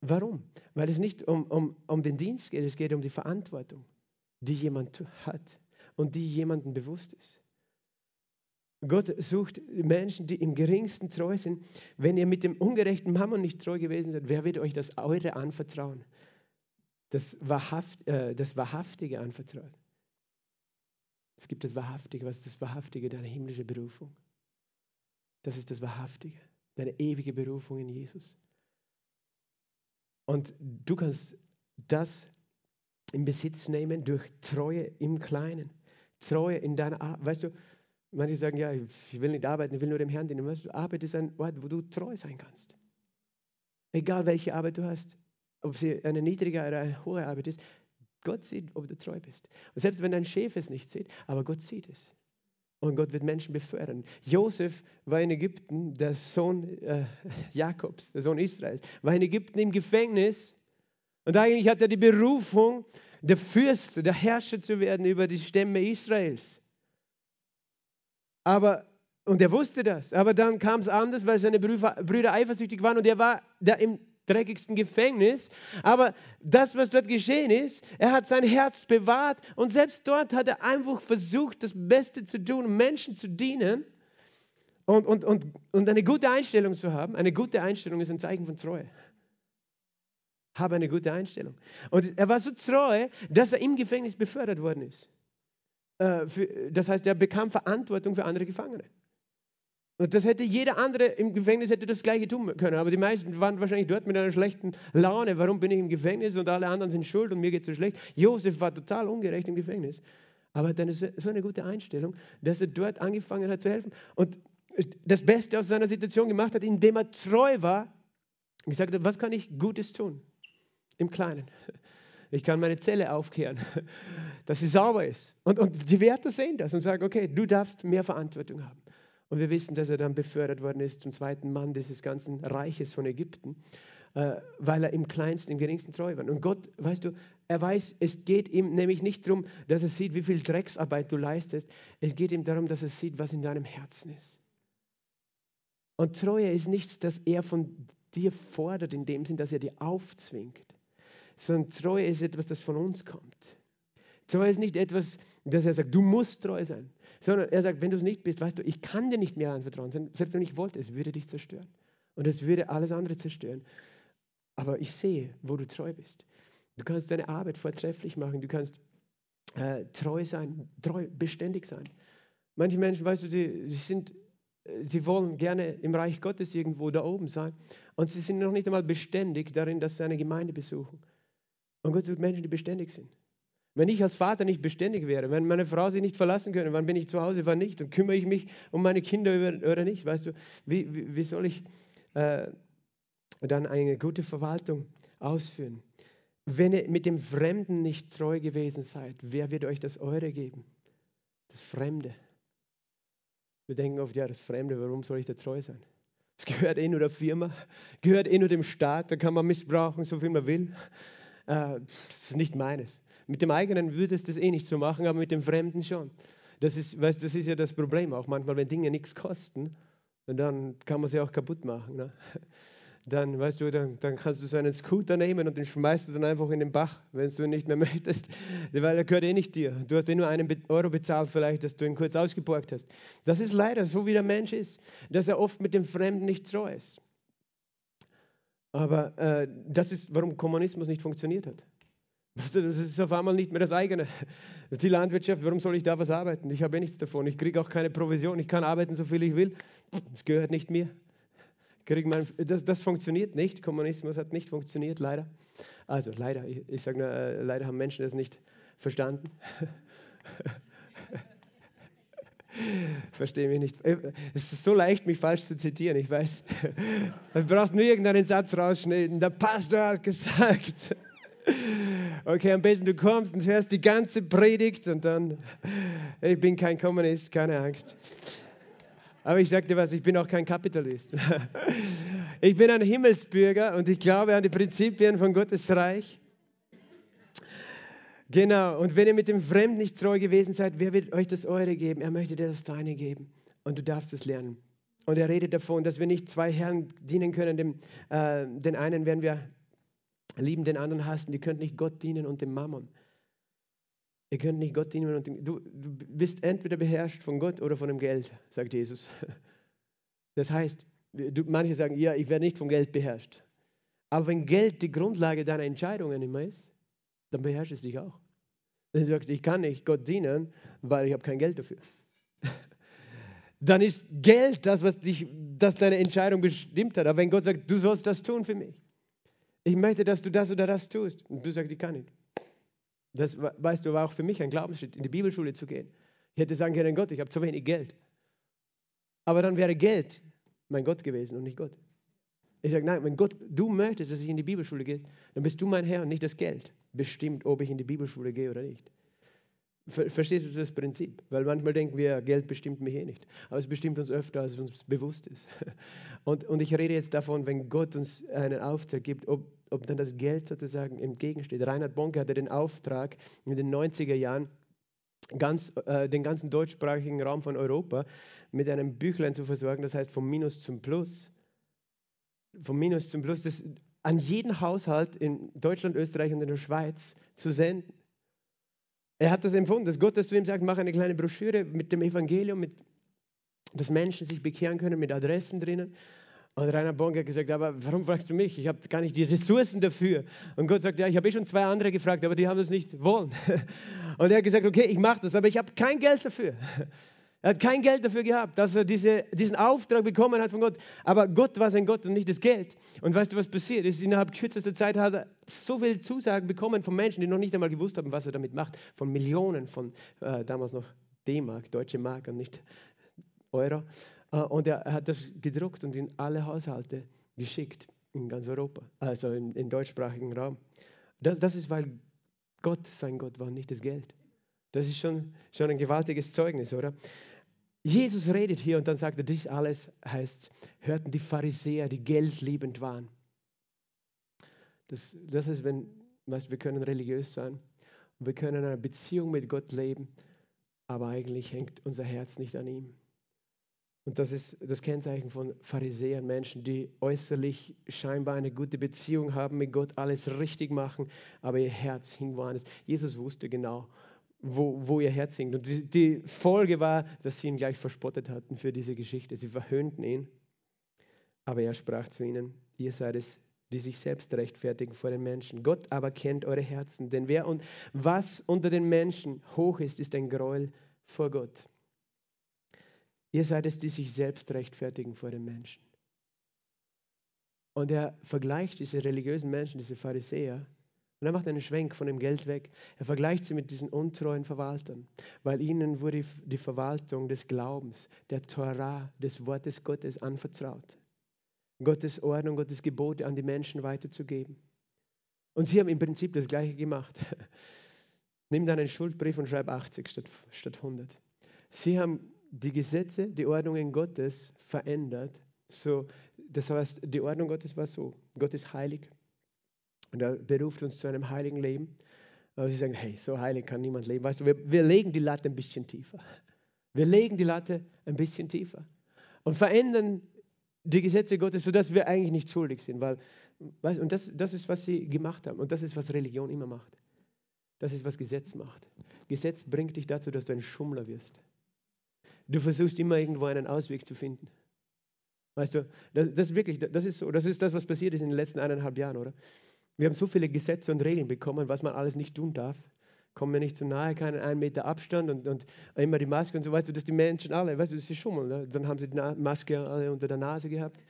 Warum? Weil es nicht um, um, um den Dienst geht, es geht um die Verantwortung, die jemand hat und die jemandem bewusst ist. Gott sucht Menschen, die im geringsten treu sind. Wenn ihr mit dem ungerechten Mammon nicht treu gewesen seid, wer wird euch das eure anvertrauen? Das, Wahrhaft, äh, das Wahrhaftige anvertraut. Es gibt das Wahrhaftige. Was ist das Wahrhaftige? Deine himmlische Berufung. Das ist das Wahrhaftige, deine ewige Berufung in Jesus. Und du kannst das in Besitz nehmen durch Treue im Kleinen. Treue in deiner Arbeit. Weißt du, manche sagen, ja, ich will nicht arbeiten, ich will nur dem Herrn dienen. Weißt du, Arbeit ist ein Ort, wo du treu sein kannst. Egal welche Arbeit du hast, ob sie eine niedrige oder eine hohe Arbeit ist, Gott sieht, ob du treu bist. Und selbst wenn dein Chef es nicht sieht, aber Gott sieht es. Und Gott wird Menschen befördern. Josef war in Ägypten, der Sohn äh, Jakobs, der Sohn Israels, war in Ägypten im Gefängnis. Und eigentlich hat er die Berufung, der Fürst, der Herrscher zu werden über die Stämme Israels. Aber, und er wusste das, aber dann kam es anders, weil seine Brüder eifersüchtig waren und er war da im dreckigsten Gefängnis. Aber das, was dort geschehen ist, er hat sein Herz bewahrt und selbst dort hat er einfach versucht, das Beste zu tun, Menschen zu dienen und, und, und, und eine gute Einstellung zu haben. Eine gute Einstellung ist ein Zeichen von Treue. Habe eine gute Einstellung. Und er war so treu, dass er im Gefängnis befördert worden ist. Äh, das heißt, er bekam Verantwortung für andere Gefangene. Und das hätte jeder andere im Gefängnis hätte das gleiche tun können. Aber die meisten waren wahrscheinlich dort mit einer schlechten Laune. Warum bin ich im Gefängnis und alle anderen sind schuld und mir geht es so schlecht? Josef war total ungerecht im Gefängnis. Aber dann ist so eine gute Einstellung, dass er dort angefangen hat zu helfen. Und das Beste aus seiner Situation gemacht hat, indem er treu war und gesagt hat, was kann ich Gutes tun? Im Kleinen. Ich kann meine Zelle aufkehren, dass sie sauber ist. Und, und die Wärter sehen das und sagen, okay, du darfst mehr Verantwortung haben. Und wir wissen, dass er dann befördert worden ist zum zweiten Mann dieses ganzen Reiches von Ägypten, äh, weil er im kleinsten, im geringsten treu war. Und Gott, weißt du, er weiß, es geht ihm nämlich nicht darum, dass er sieht, wie viel Drecksarbeit du leistest. Es geht ihm darum, dass er sieht, was in deinem Herzen ist. Und Treue ist nichts, das er von dir fordert, in dem Sinn, dass er dir aufzwingt, sondern Treue ist etwas, das von uns kommt. Treue ist nicht etwas, das er sagt, du musst treu sein sondern er sagt, wenn du es nicht bist, weißt du, ich kann dir nicht mehr anvertrauen. Selbst wenn ich wollte, es würde dich zerstören. Und es würde alles andere zerstören. Aber ich sehe, wo du treu bist. Du kannst deine Arbeit vortrefflich machen. Du kannst äh, treu sein, treu, beständig sein. Manche Menschen, weißt du, die, die sind, sie wollen gerne im Reich Gottes irgendwo da oben sein. Und sie sind noch nicht einmal beständig darin, dass sie eine Gemeinde besuchen. Und Gott sucht Menschen, die beständig sind. Wenn ich als Vater nicht beständig wäre, wenn meine Frau sich nicht verlassen könnte, wann bin ich zu Hause, wann nicht, dann kümmere ich mich um meine Kinder oder nicht, weißt du, wie, wie, wie soll ich äh, dann eine gute Verwaltung ausführen? Wenn ihr mit dem Fremden nicht treu gewesen seid, wer wird euch das Eure geben? Das Fremde. Wir denken oft, ja, das Fremde, warum soll ich da treu sein? Es gehört eh nur der Firma, gehört eh nur dem Staat, da kann man missbrauchen, so viel man will. Äh, das ist nicht meines. Mit dem eigenen würdest du es eh nicht so machen, aber mit dem Fremden schon. Das ist, weißt, das ist ja das Problem auch manchmal, wenn Dinge nichts kosten, dann kann man sie auch kaputt machen. Ne? Dann, weißt du, dann, dann kannst du so einen Scooter nehmen und den schmeißt du dann einfach in den Bach, wenn du ihn nicht mehr möchtest, weil er gehört eh nicht dir. Du hast eh nur einen Euro bezahlt vielleicht, dass du ihn kurz ausgeborgt hast. Das ist leider so, wie der Mensch ist, dass er oft mit dem Fremden nicht treu ist. Aber äh, das ist, warum Kommunismus nicht funktioniert hat. Das ist auf einmal nicht mehr das eigene. Die Landwirtschaft, warum soll ich da was arbeiten? Ich habe eh nichts davon. Ich kriege auch keine Provision. Ich kann arbeiten, so viel ich will. Es gehört nicht mir. Mein, das, das funktioniert nicht. Kommunismus hat nicht funktioniert, leider. Also leider, ich, ich sage nur, äh, leider haben Menschen das nicht verstanden. Verstehe mich nicht. Äh, es ist so leicht, mich falsch zu zitieren, ich weiß. Du brauchst nur irgendeinen Satz rausschneiden. Der Pastor hat gesagt. Okay, am besten du kommst und hörst die ganze Predigt und dann, ich bin kein Kommunist, keine Angst. Aber ich dir was, ich bin auch kein Kapitalist. Ich bin ein Himmelsbürger und ich glaube an die Prinzipien von Gottes Reich. Genau, und wenn ihr mit dem Fremden nicht treu gewesen seid, wer wird euch das Eure geben? Er möchte dir das Deine geben und du darfst es lernen. Und er redet davon, dass wir nicht zwei Herren dienen können. Dem, äh, den einen werden wir lieben, den anderen hassen. Die könnt nicht Gott dienen und dem Mammon. Ihr könnt nicht Gott dienen und dem. Du, du bist entweder beherrscht von Gott oder von dem Geld, sagt Jesus. Das heißt, du, manche sagen, ja, ich werde nicht vom Geld beherrscht. Aber wenn Geld die Grundlage deiner Entscheidungen immer ist, dann beherrscht es dich auch. Wenn du sagst, ich kann nicht Gott dienen, weil ich habe kein Geld dafür. Dann ist Geld das, was dich, das deine Entscheidung bestimmt hat. Aber wenn Gott sagt, du sollst das tun für mich, ich möchte, dass du das oder das tust. Und du sagst, ich kann nicht. Das, weißt du, war auch für mich ein Glaubensschritt, in die Bibelschule zu gehen. Ich hätte sagen können, Gott, ich habe zu wenig Geld. Aber dann wäre Geld mein Gott gewesen und nicht Gott. Ich sage, nein, wenn Gott, du möchtest, dass ich in die Bibelschule gehe, dann bist du mein Herr und nicht das Geld bestimmt, ob ich in die Bibelschule gehe oder nicht. Verstehst du das Prinzip? Weil manchmal denken wir, Geld bestimmt mich eh nicht. Aber es bestimmt uns öfter, als uns bewusst ist. Und, und ich rede jetzt davon, wenn Gott uns einen Auftrag gibt, ob, ob dann das Geld sozusagen entgegensteht. Reinhard Bonke hatte den Auftrag in den 90er Jahren, ganz, äh, den ganzen deutschsprachigen Raum von Europa mit einem Büchlein zu versorgen, das heißt vom Minus zum Plus. Vom Minus zum Plus, das an jeden Haushalt in Deutschland, Österreich und in der Schweiz zu senden. Er hat das empfunden, dass Gott das zu ihm sagt, mach eine kleine Broschüre mit dem Evangelium, mit, dass Menschen sich bekehren können mit Adressen drinnen. Und Rainer Bonk hat gesagt, aber warum fragst du mich? Ich habe gar nicht die Ressourcen dafür. Und Gott sagt, ja, ich habe eh schon zwei andere gefragt, aber die haben das nicht wollen. Und er hat gesagt, okay, ich mache das, aber ich habe kein Geld dafür. Er hat kein Geld dafür gehabt, dass er diese, diesen Auftrag bekommen hat von Gott. Aber Gott war sein Gott und nicht das Geld. Und weißt du, was passiert ist? Innerhalb kürzester Zeit hat er so viele Zusagen bekommen von Menschen, die noch nicht einmal gewusst haben, was er damit macht. Von Millionen, von äh, damals noch D-Mark, deutsche Mark und nicht Euro. Äh, und er, hat das gedruckt und in alle Haushalte geschickt in ganz Europa, also im, im deutschsprachigen Raum. Das, das ist, weil Gott sein Gott war, nicht das Geld. Das ist schon, schon ein gewaltiges Zeugnis, oder? Jesus redet hier und dann sagt er, dies alles heißt, hörten die Pharisäer, die geldliebend waren. Das, das ist, wenn, weißt, wir können religiös sein und wir können eine Beziehung mit Gott leben, aber eigentlich hängt unser Herz nicht an ihm. Und das ist das Kennzeichen von Pharisäern, Menschen, die äußerlich scheinbar eine gute Beziehung haben mit Gott, alles richtig machen, aber ihr Herz hing woanders. Jesus wusste genau, wo, wo ihr Herz hängt. Und die, die Folge war, dass sie ihn gleich verspottet hatten für diese Geschichte. Sie verhöhnten ihn. Aber er sprach zu ihnen, ihr seid es, die sich selbst rechtfertigen vor den Menschen. Gott aber kennt eure Herzen. Denn wer und was unter den Menschen hoch ist, ist ein Gräuel vor Gott. Ihr seid es, die sich selbst rechtfertigen vor den Menschen. Und er vergleicht diese religiösen Menschen, diese Pharisäer, und er macht einen Schwenk von dem Geld weg. Er vergleicht sie mit diesen untreuen Verwaltern, weil ihnen wurde die Verwaltung des Glaubens, der Torah, des Wortes Gottes anvertraut. Gottes Ordnung, Gottes Gebote an die Menschen weiterzugeben. Und sie haben im Prinzip das Gleiche gemacht. Nimm dann einen Schuldbrief und schreib 80 statt, statt 100. Sie haben die Gesetze, die Ordnungen Gottes verändert. So, das heißt, die Ordnung Gottes war so: Gott ist heilig, und er beruft uns zu einem heiligen Leben. Aber sie sagen, hey, so heilig kann niemand leben. Weißt du, wir, wir legen die Latte ein bisschen tiefer. Wir legen die Latte ein bisschen tiefer. und verändern die Gesetze Gottes, sodass wir eigentlich nicht schuldig sind. Weil, weißt, und das, das ist, was sie gemacht haben. Und das ist, was Religion immer macht. Das ist, was Gesetz macht. Gesetz bringt dich dazu, dass du ein Schummler wirst. Du versuchst immer irgendwo einen Ausweg zu finden. Weißt du, das, das, ist wirklich, das ist so, das ist das, was passiert ist in den letzten eineinhalb Jahren, oder? Wir haben so viele Gesetze und Regeln bekommen, was man alles nicht tun darf. Kommen wir nicht zu nahe, keinen einen Meter Abstand und, und immer die Maske und so, weißt du, dass die Menschen alle, weißt du, das ist Schummeln. Ne? Dann haben sie die Maske alle unter der Nase gehabt.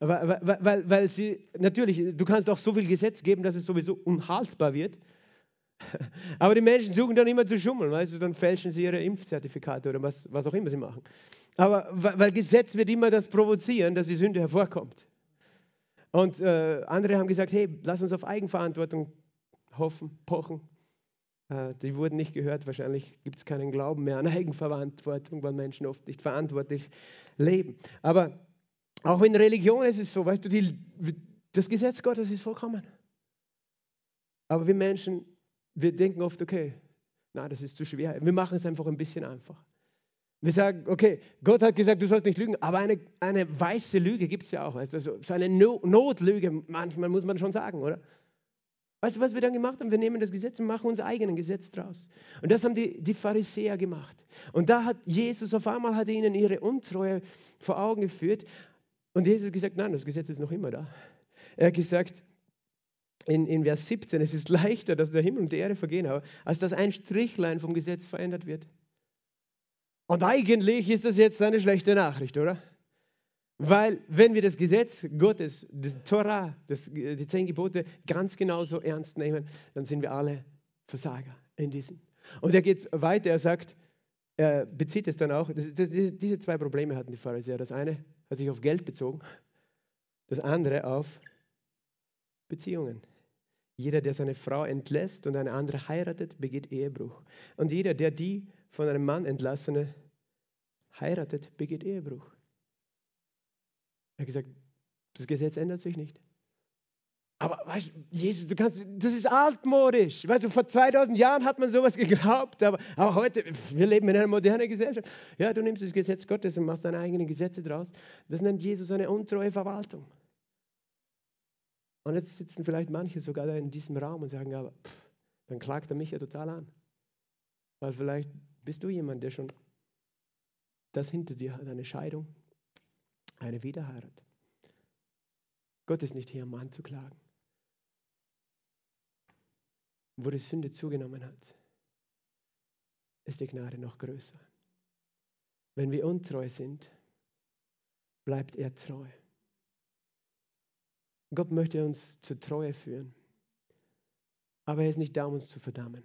Weil, weil, weil sie, natürlich, du kannst auch so viel Gesetz geben, dass es sowieso unhaltbar wird. Aber die Menschen suchen dann immer zu schummeln, weißt du, dann fälschen sie ihre Impfzertifikate oder was, was auch immer sie machen. Aber weil Gesetz wird immer das provozieren, dass die Sünde hervorkommt. Und äh, andere haben gesagt, hey, lass uns auf Eigenverantwortung hoffen, pochen. Äh, die wurden nicht gehört. Wahrscheinlich gibt es keinen Glauben mehr an Eigenverantwortung, weil Menschen oft nicht verantwortlich leben. Aber auch in Religion ist es so, weißt du, die, das Gesetz Gottes ist vollkommen. Aber wir Menschen wir denken oft, okay, na, das ist zu schwer. Wir machen es einfach ein bisschen einfach. Wir sagen, okay, Gott hat gesagt, du sollst nicht lügen, aber eine, eine weiße Lüge gibt es ja auch. Weißt du, so eine no Notlüge, manchmal muss man schon sagen, oder? Weißt du, was wir dann gemacht haben? Wir nehmen das Gesetz und machen unser eigenes Gesetz draus. Und das haben die, die Pharisäer gemacht. Und da hat Jesus auf einmal hat ihnen ihre Untreue vor Augen geführt. Und Jesus hat gesagt, nein, das Gesetz ist noch immer da. Er hat gesagt, in, in Vers 17, es ist leichter, dass der Himmel und die Erde vergehen, als dass ein Strichlein vom Gesetz verändert wird. Und eigentlich ist das jetzt eine schlechte Nachricht, oder? Weil wenn wir das Gesetz Gottes, das Torah, das, die zehn Gebote ganz genauso ernst nehmen, dann sind wir alle Versager in diesem. Und er geht weiter, er sagt, er bezieht es dann auch, das, das, diese zwei Probleme hatten die Pharisäer. Das eine hat sich auf Geld bezogen, das andere auf Beziehungen. Jeder, der seine Frau entlässt und eine andere heiratet, begeht Ehebruch. Und jeder, der die von einem Mann entlassene heiratet, begeht Ehebruch. Er hat gesagt, das Gesetz ändert sich nicht. Aber weißt, Jesus, du kannst, das ist altmodisch. Weißt du, vor 2000 Jahren hat man sowas geglaubt, aber, aber heute, wir leben in einer modernen Gesellschaft. Ja, du nimmst das Gesetz Gottes und machst deine eigenen Gesetze draus. Das nennt Jesus eine untreue Verwaltung. Und jetzt sitzen vielleicht manche sogar da in diesem Raum und sagen, ja, pff, dann klagt er mich ja total an. Weil vielleicht bist du jemand, der schon das hinter dir hat, eine Scheidung, eine Wiederheirat. Gott ist nicht hier, um anzuklagen. Wo die Sünde zugenommen hat, ist die Gnade noch größer. Wenn wir untreu sind, bleibt er treu. Gott möchte uns zur Treue führen. Aber er ist nicht da, um uns zu verdammen.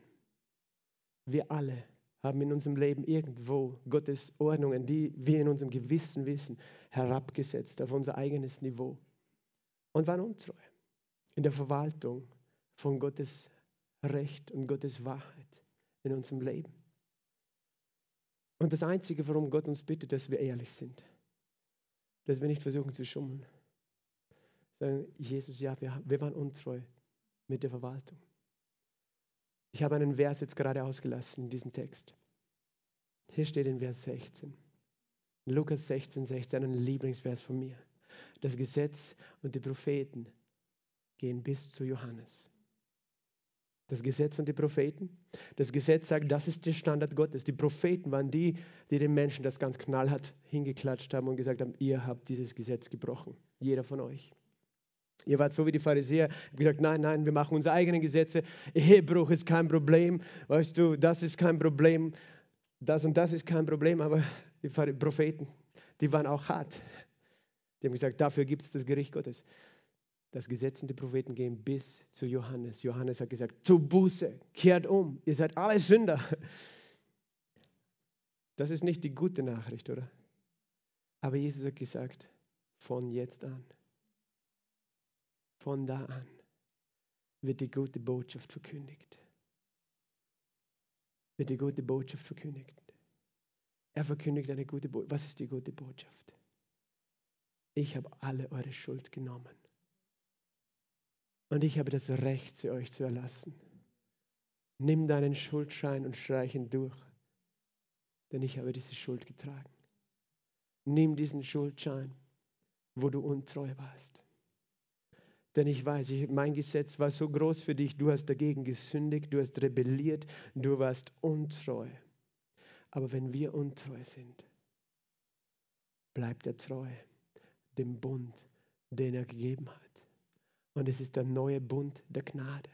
Wir alle haben in unserem Leben irgendwo Gottes Ordnungen, die wir in unserem Gewissen wissen, herabgesetzt auf unser eigenes Niveau und waren untreu in der Verwaltung von Gottes Recht und Gottes Wahrheit in unserem Leben. Und das Einzige, warum Gott uns bittet, dass wir ehrlich sind, dass wir nicht versuchen zu schummeln, sagen, Jesus, ja, wir, wir waren untreu mit der Verwaltung. Ich habe einen Vers jetzt gerade ausgelassen in diesem Text. Hier steht in Vers 16. Lukas 16, 16, ein Lieblingsvers von mir. Das Gesetz und die Propheten gehen bis zu Johannes. Das Gesetz und die Propheten. Das Gesetz sagt, das ist der Standard Gottes. Die Propheten waren die, die den Menschen das ganz knallhart hingeklatscht haben und gesagt haben, ihr habt dieses Gesetz gebrochen. Jeder von euch. Ihr wart so wie die Pharisäer, gesagt, nein, nein, wir machen unsere eigenen Gesetze. Ehebruch ist kein Problem, weißt du, das ist kein Problem, das und das ist kein Problem, aber die Propheten, die waren auch hart. Die haben gesagt, dafür gibt es das Gericht Gottes. Das Gesetz und die Propheten gehen bis zu Johannes. Johannes hat gesagt, zu Buße, kehrt um, ihr seid alle Sünder. Das ist nicht die gute Nachricht, oder? Aber Jesus hat gesagt, von jetzt an von da an wird die gute Botschaft verkündigt. Wird die gute Botschaft verkündigt. Er verkündigt eine gute Botschaft. Was ist die gute Botschaft? Ich habe alle eure Schuld genommen. Und ich habe das Recht, sie euch zu erlassen. Nimm deinen Schuldschein und streich ihn durch. Denn ich habe diese Schuld getragen. nimm diesen Schuldschein, wo du untreu warst. Denn ich weiß, ich, mein Gesetz war so groß für dich, du hast dagegen gesündigt, du hast rebelliert, du warst untreu. Aber wenn wir untreu sind, bleibt er treu dem Bund, den er gegeben hat. Und es ist der neue Bund der Gnade.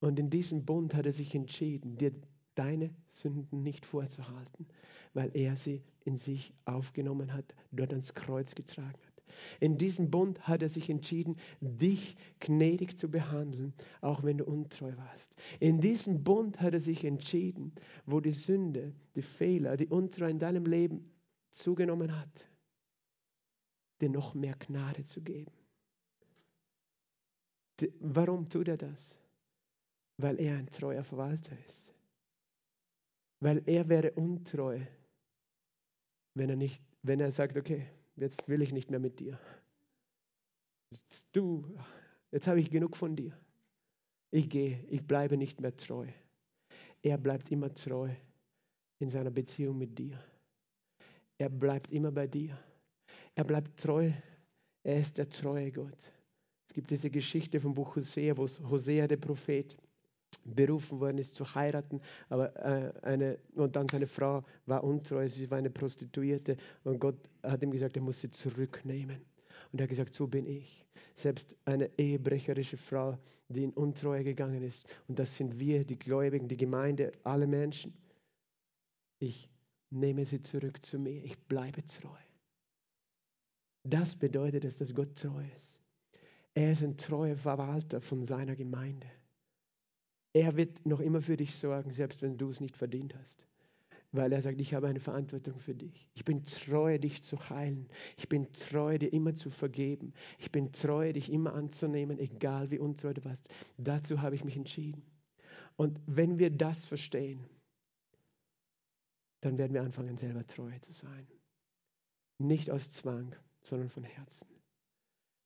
Und in diesem Bund hat er sich entschieden, dir deine Sünden nicht vorzuhalten, weil er sie in sich aufgenommen hat, dort ans Kreuz getragen hat. In diesem Bund hat er sich entschieden, dich gnädig zu behandeln, auch wenn du untreu warst. In diesem Bund hat er sich entschieden, wo die Sünde, die Fehler, die Untreue in deinem Leben zugenommen hat, dir noch mehr Gnade zu geben. Warum tut er das? Weil er ein treuer Verwalter ist. Weil er wäre untreu, wenn er, nicht, wenn er sagt, okay, jetzt will ich nicht mehr mit dir. Jetzt, du, jetzt habe ich genug von dir. Ich gehe, ich bleibe nicht mehr treu. Er bleibt immer treu in seiner Beziehung mit dir. Er bleibt immer bei dir. Er bleibt treu. Er ist der treue Gott. Es gibt diese Geschichte vom Buch Hosea, wo Hosea, der Prophet, berufen worden ist zu heiraten, aber äh, eine, und dann seine Frau war untreu, sie war eine Prostituierte und Gott hat ihm gesagt, er muss sie zurücknehmen. Und er hat gesagt, so bin ich. Selbst eine ehebrecherische Frau, die in Untreue gegangen ist. Und das sind wir, die Gläubigen, die Gemeinde, alle Menschen. Ich nehme sie zurück zu mir. Ich bleibe treu. Das bedeutet es, dass Gott treu ist. Er ist ein treuer Verwalter von seiner Gemeinde. Er wird noch immer für dich sorgen, selbst wenn du es nicht verdient hast. Weil er sagt, ich habe eine Verantwortung für dich. Ich bin treu, dich zu heilen. Ich bin treu, dir immer zu vergeben. Ich bin treu, dich immer anzunehmen, egal wie untreu du warst. Dazu habe ich mich entschieden. Und wenn wir das verstehen, dann werden wir anfangen, selber treu zu sein. Nicht aus Zwang, sondern von Herzen.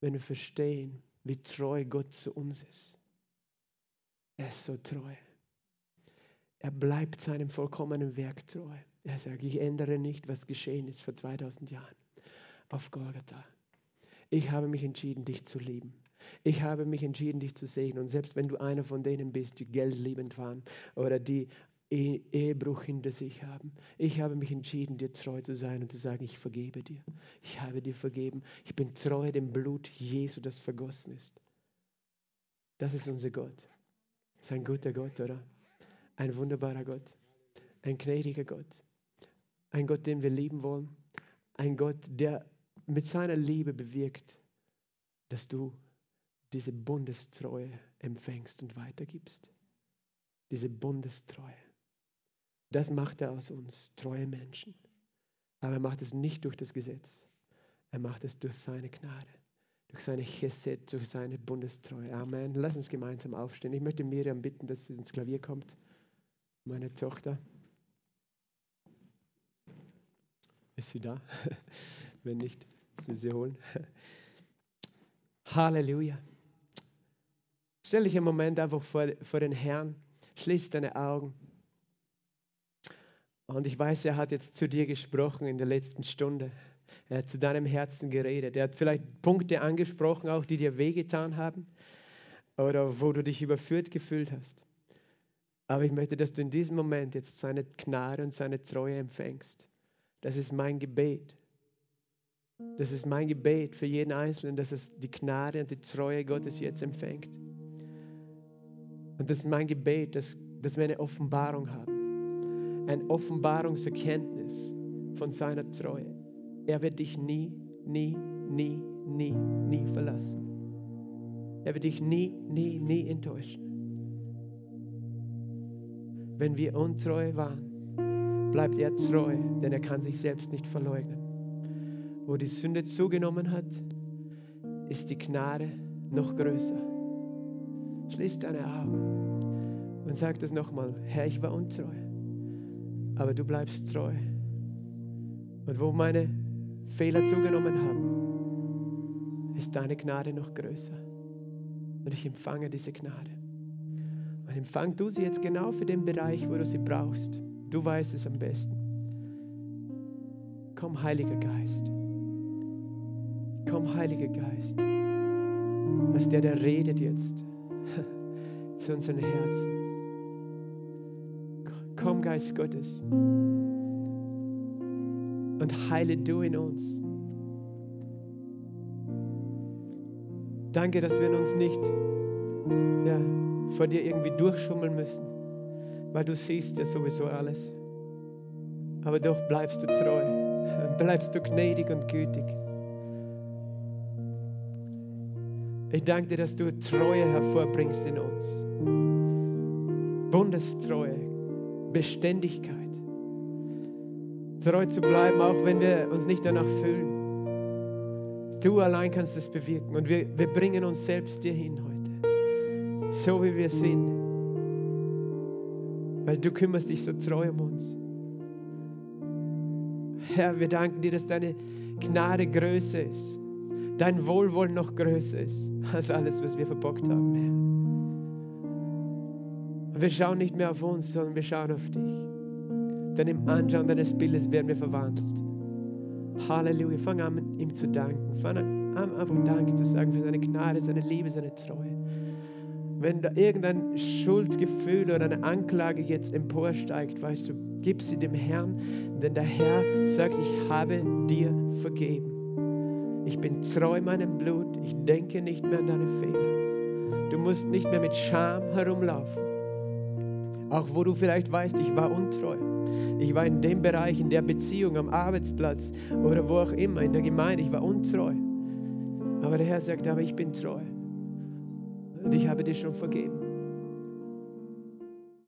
Wenn wir verstehen, wie treu Gott zu uns ist er ist so treu. Er bleibt seinem vollkommenen Werk treu. Er sagt, ich ändere nicht, was geschehen ist vor 2000 Jahren auf Golgatha. Ich habe mich entschieden, dich zu lieben. Ich habe mich entschieden, dich zu segnen. Und selbst wenn du einer von denen bist, die geldliebend waren oder die e Ehebruch hinter sich haben, ich habe mich entschieden, dir treu zu sein und zu sagen, ich vergebe dir. Ich habe dir vergeben. Ich bin treu dem Blut Jesu, das vergossen ist. Das ist unser Gott. Ist ein guter Gott, oder? Ein wunderbarer Gott. Ein gnädiger Gott. Ein Gott, den wir lieben wollen. Ein Gott, der mit seiner Liebe bewirkt, dass du diese Bundestreue empfängst und weitergibst. Diese Bundestreue. Das macht er aus uns, treue Menschen. Aber er macht es nicht durch das Gesetz. Er macht es durch seine Gnade durch seine Chesed, durch seine Bundestreue. Amen. Lass uns gemeinsam aufstehen. Ich möchte Miriam bitten, dass sie ins Klavier kommt. Meine Tochter. Ist sie da? Wenn nicht, müssen wir sie holen. Halleluja. Stell dich im Moment einfach vor, vor den Herrn. Schließ deine Augen. Und ich weiß, er hat jetzt zu dir gesprochen in der letzten Stunde. Er hat zu deinem Herzen geredet. Er hat vielleicht Punkte angesprochen, auch die dir wehgetan haben oder wo du dich überführt gefühlt hast. Aber ich möchte, dass du in diesem Moment jetzt seine Gnade und seine Treue empfängst. Das ist mein Gebet. Das ist mein Gebet für jeden Einzelnen, dass es die Gnade und die Treue Gottes jetzt empfängt. Und das ist mein Gebet, dass, dass wir eine Offenbarung haben. Ein Offenbarungserkenntnis von seiner Treue. Er wird dich nie, nie, nie, nie, nie verlassen. Er wird dich nie, nie, nie enttäuschen. Wenn wir untreu waren, bleibt er treu, denn er kann sich selbst nicht verleugnen. Wo die Sünde zugenommen hat, ist die Gnade noch größer. Schließ deine Augen und sag das nochmal, Herr, ich war untreu, aber du bleibst treu. Und wo meine Fehler zugenommen haben, ist deine Gnade noch größer. Und ich empfange diese Gnade. Und empfang du sie jetzt genau für den Bereich, wo du sie brauchst. Du weißt es am besten. Komm, Heiliger Geist. Komm, Heiliger Geist. Was der, der redet jetzt zu unseren Herzen. Komm, Geist Gottes. Und heile du in uns. Danke, dass wir uns nicht ja, vor dir irgendwie durchschummeln müssen, weil du siehst ja sowieso alles. Aber doch bleibst du treu, bleibst du gnädig und gütig. Ich danke dir, dass du Treue hervorbringst in uns. Bundestreue, Beständigkeit. Treu zu bleiben, auch wenn wir uns nicht danach fühlen. Du allein kannst es bewirken und wir, wir bringen uns selbst dir hin heute, so wie wir sind, weil du kümmerst dich so treu um uns. Herr, wir danken dir, dass deine Gnade größer ist, dein Wohlwollen noch größer ist als alles, was wir verbockt haben, wir schauen nicht mehr auf uns, sondern wir schauen auf dich. Denn im Anschauen deines Bildes werden wir verwandelt. Halleluja. Fang an, ihm zu danken. Fang an, einfach Danke zu sagen für seine Gnade, seine Liebe, seine Treue. Wenn da irgendein Schuldgefühl oder eine Anklage jetzt emporsteigt, weißt du, gib sie dem Herrn, denn der Herr sagt, ich habe dir vergeben. Ich bin treu meinem Blut, ich denke nicht mehr an deine Fehler. Du musst nicht mehr mit Scham herumlaufen. Auch wo du vielleicht weißt, ich war untreu. Ich war in dem Bereich, in der Beziehung, am Arbeitsplatz oder wo auch immer, in der Gemeinde, ich war untreu. Aber der Herr sagt, aber ich bin treu. Und ich habe dir schon vergeben.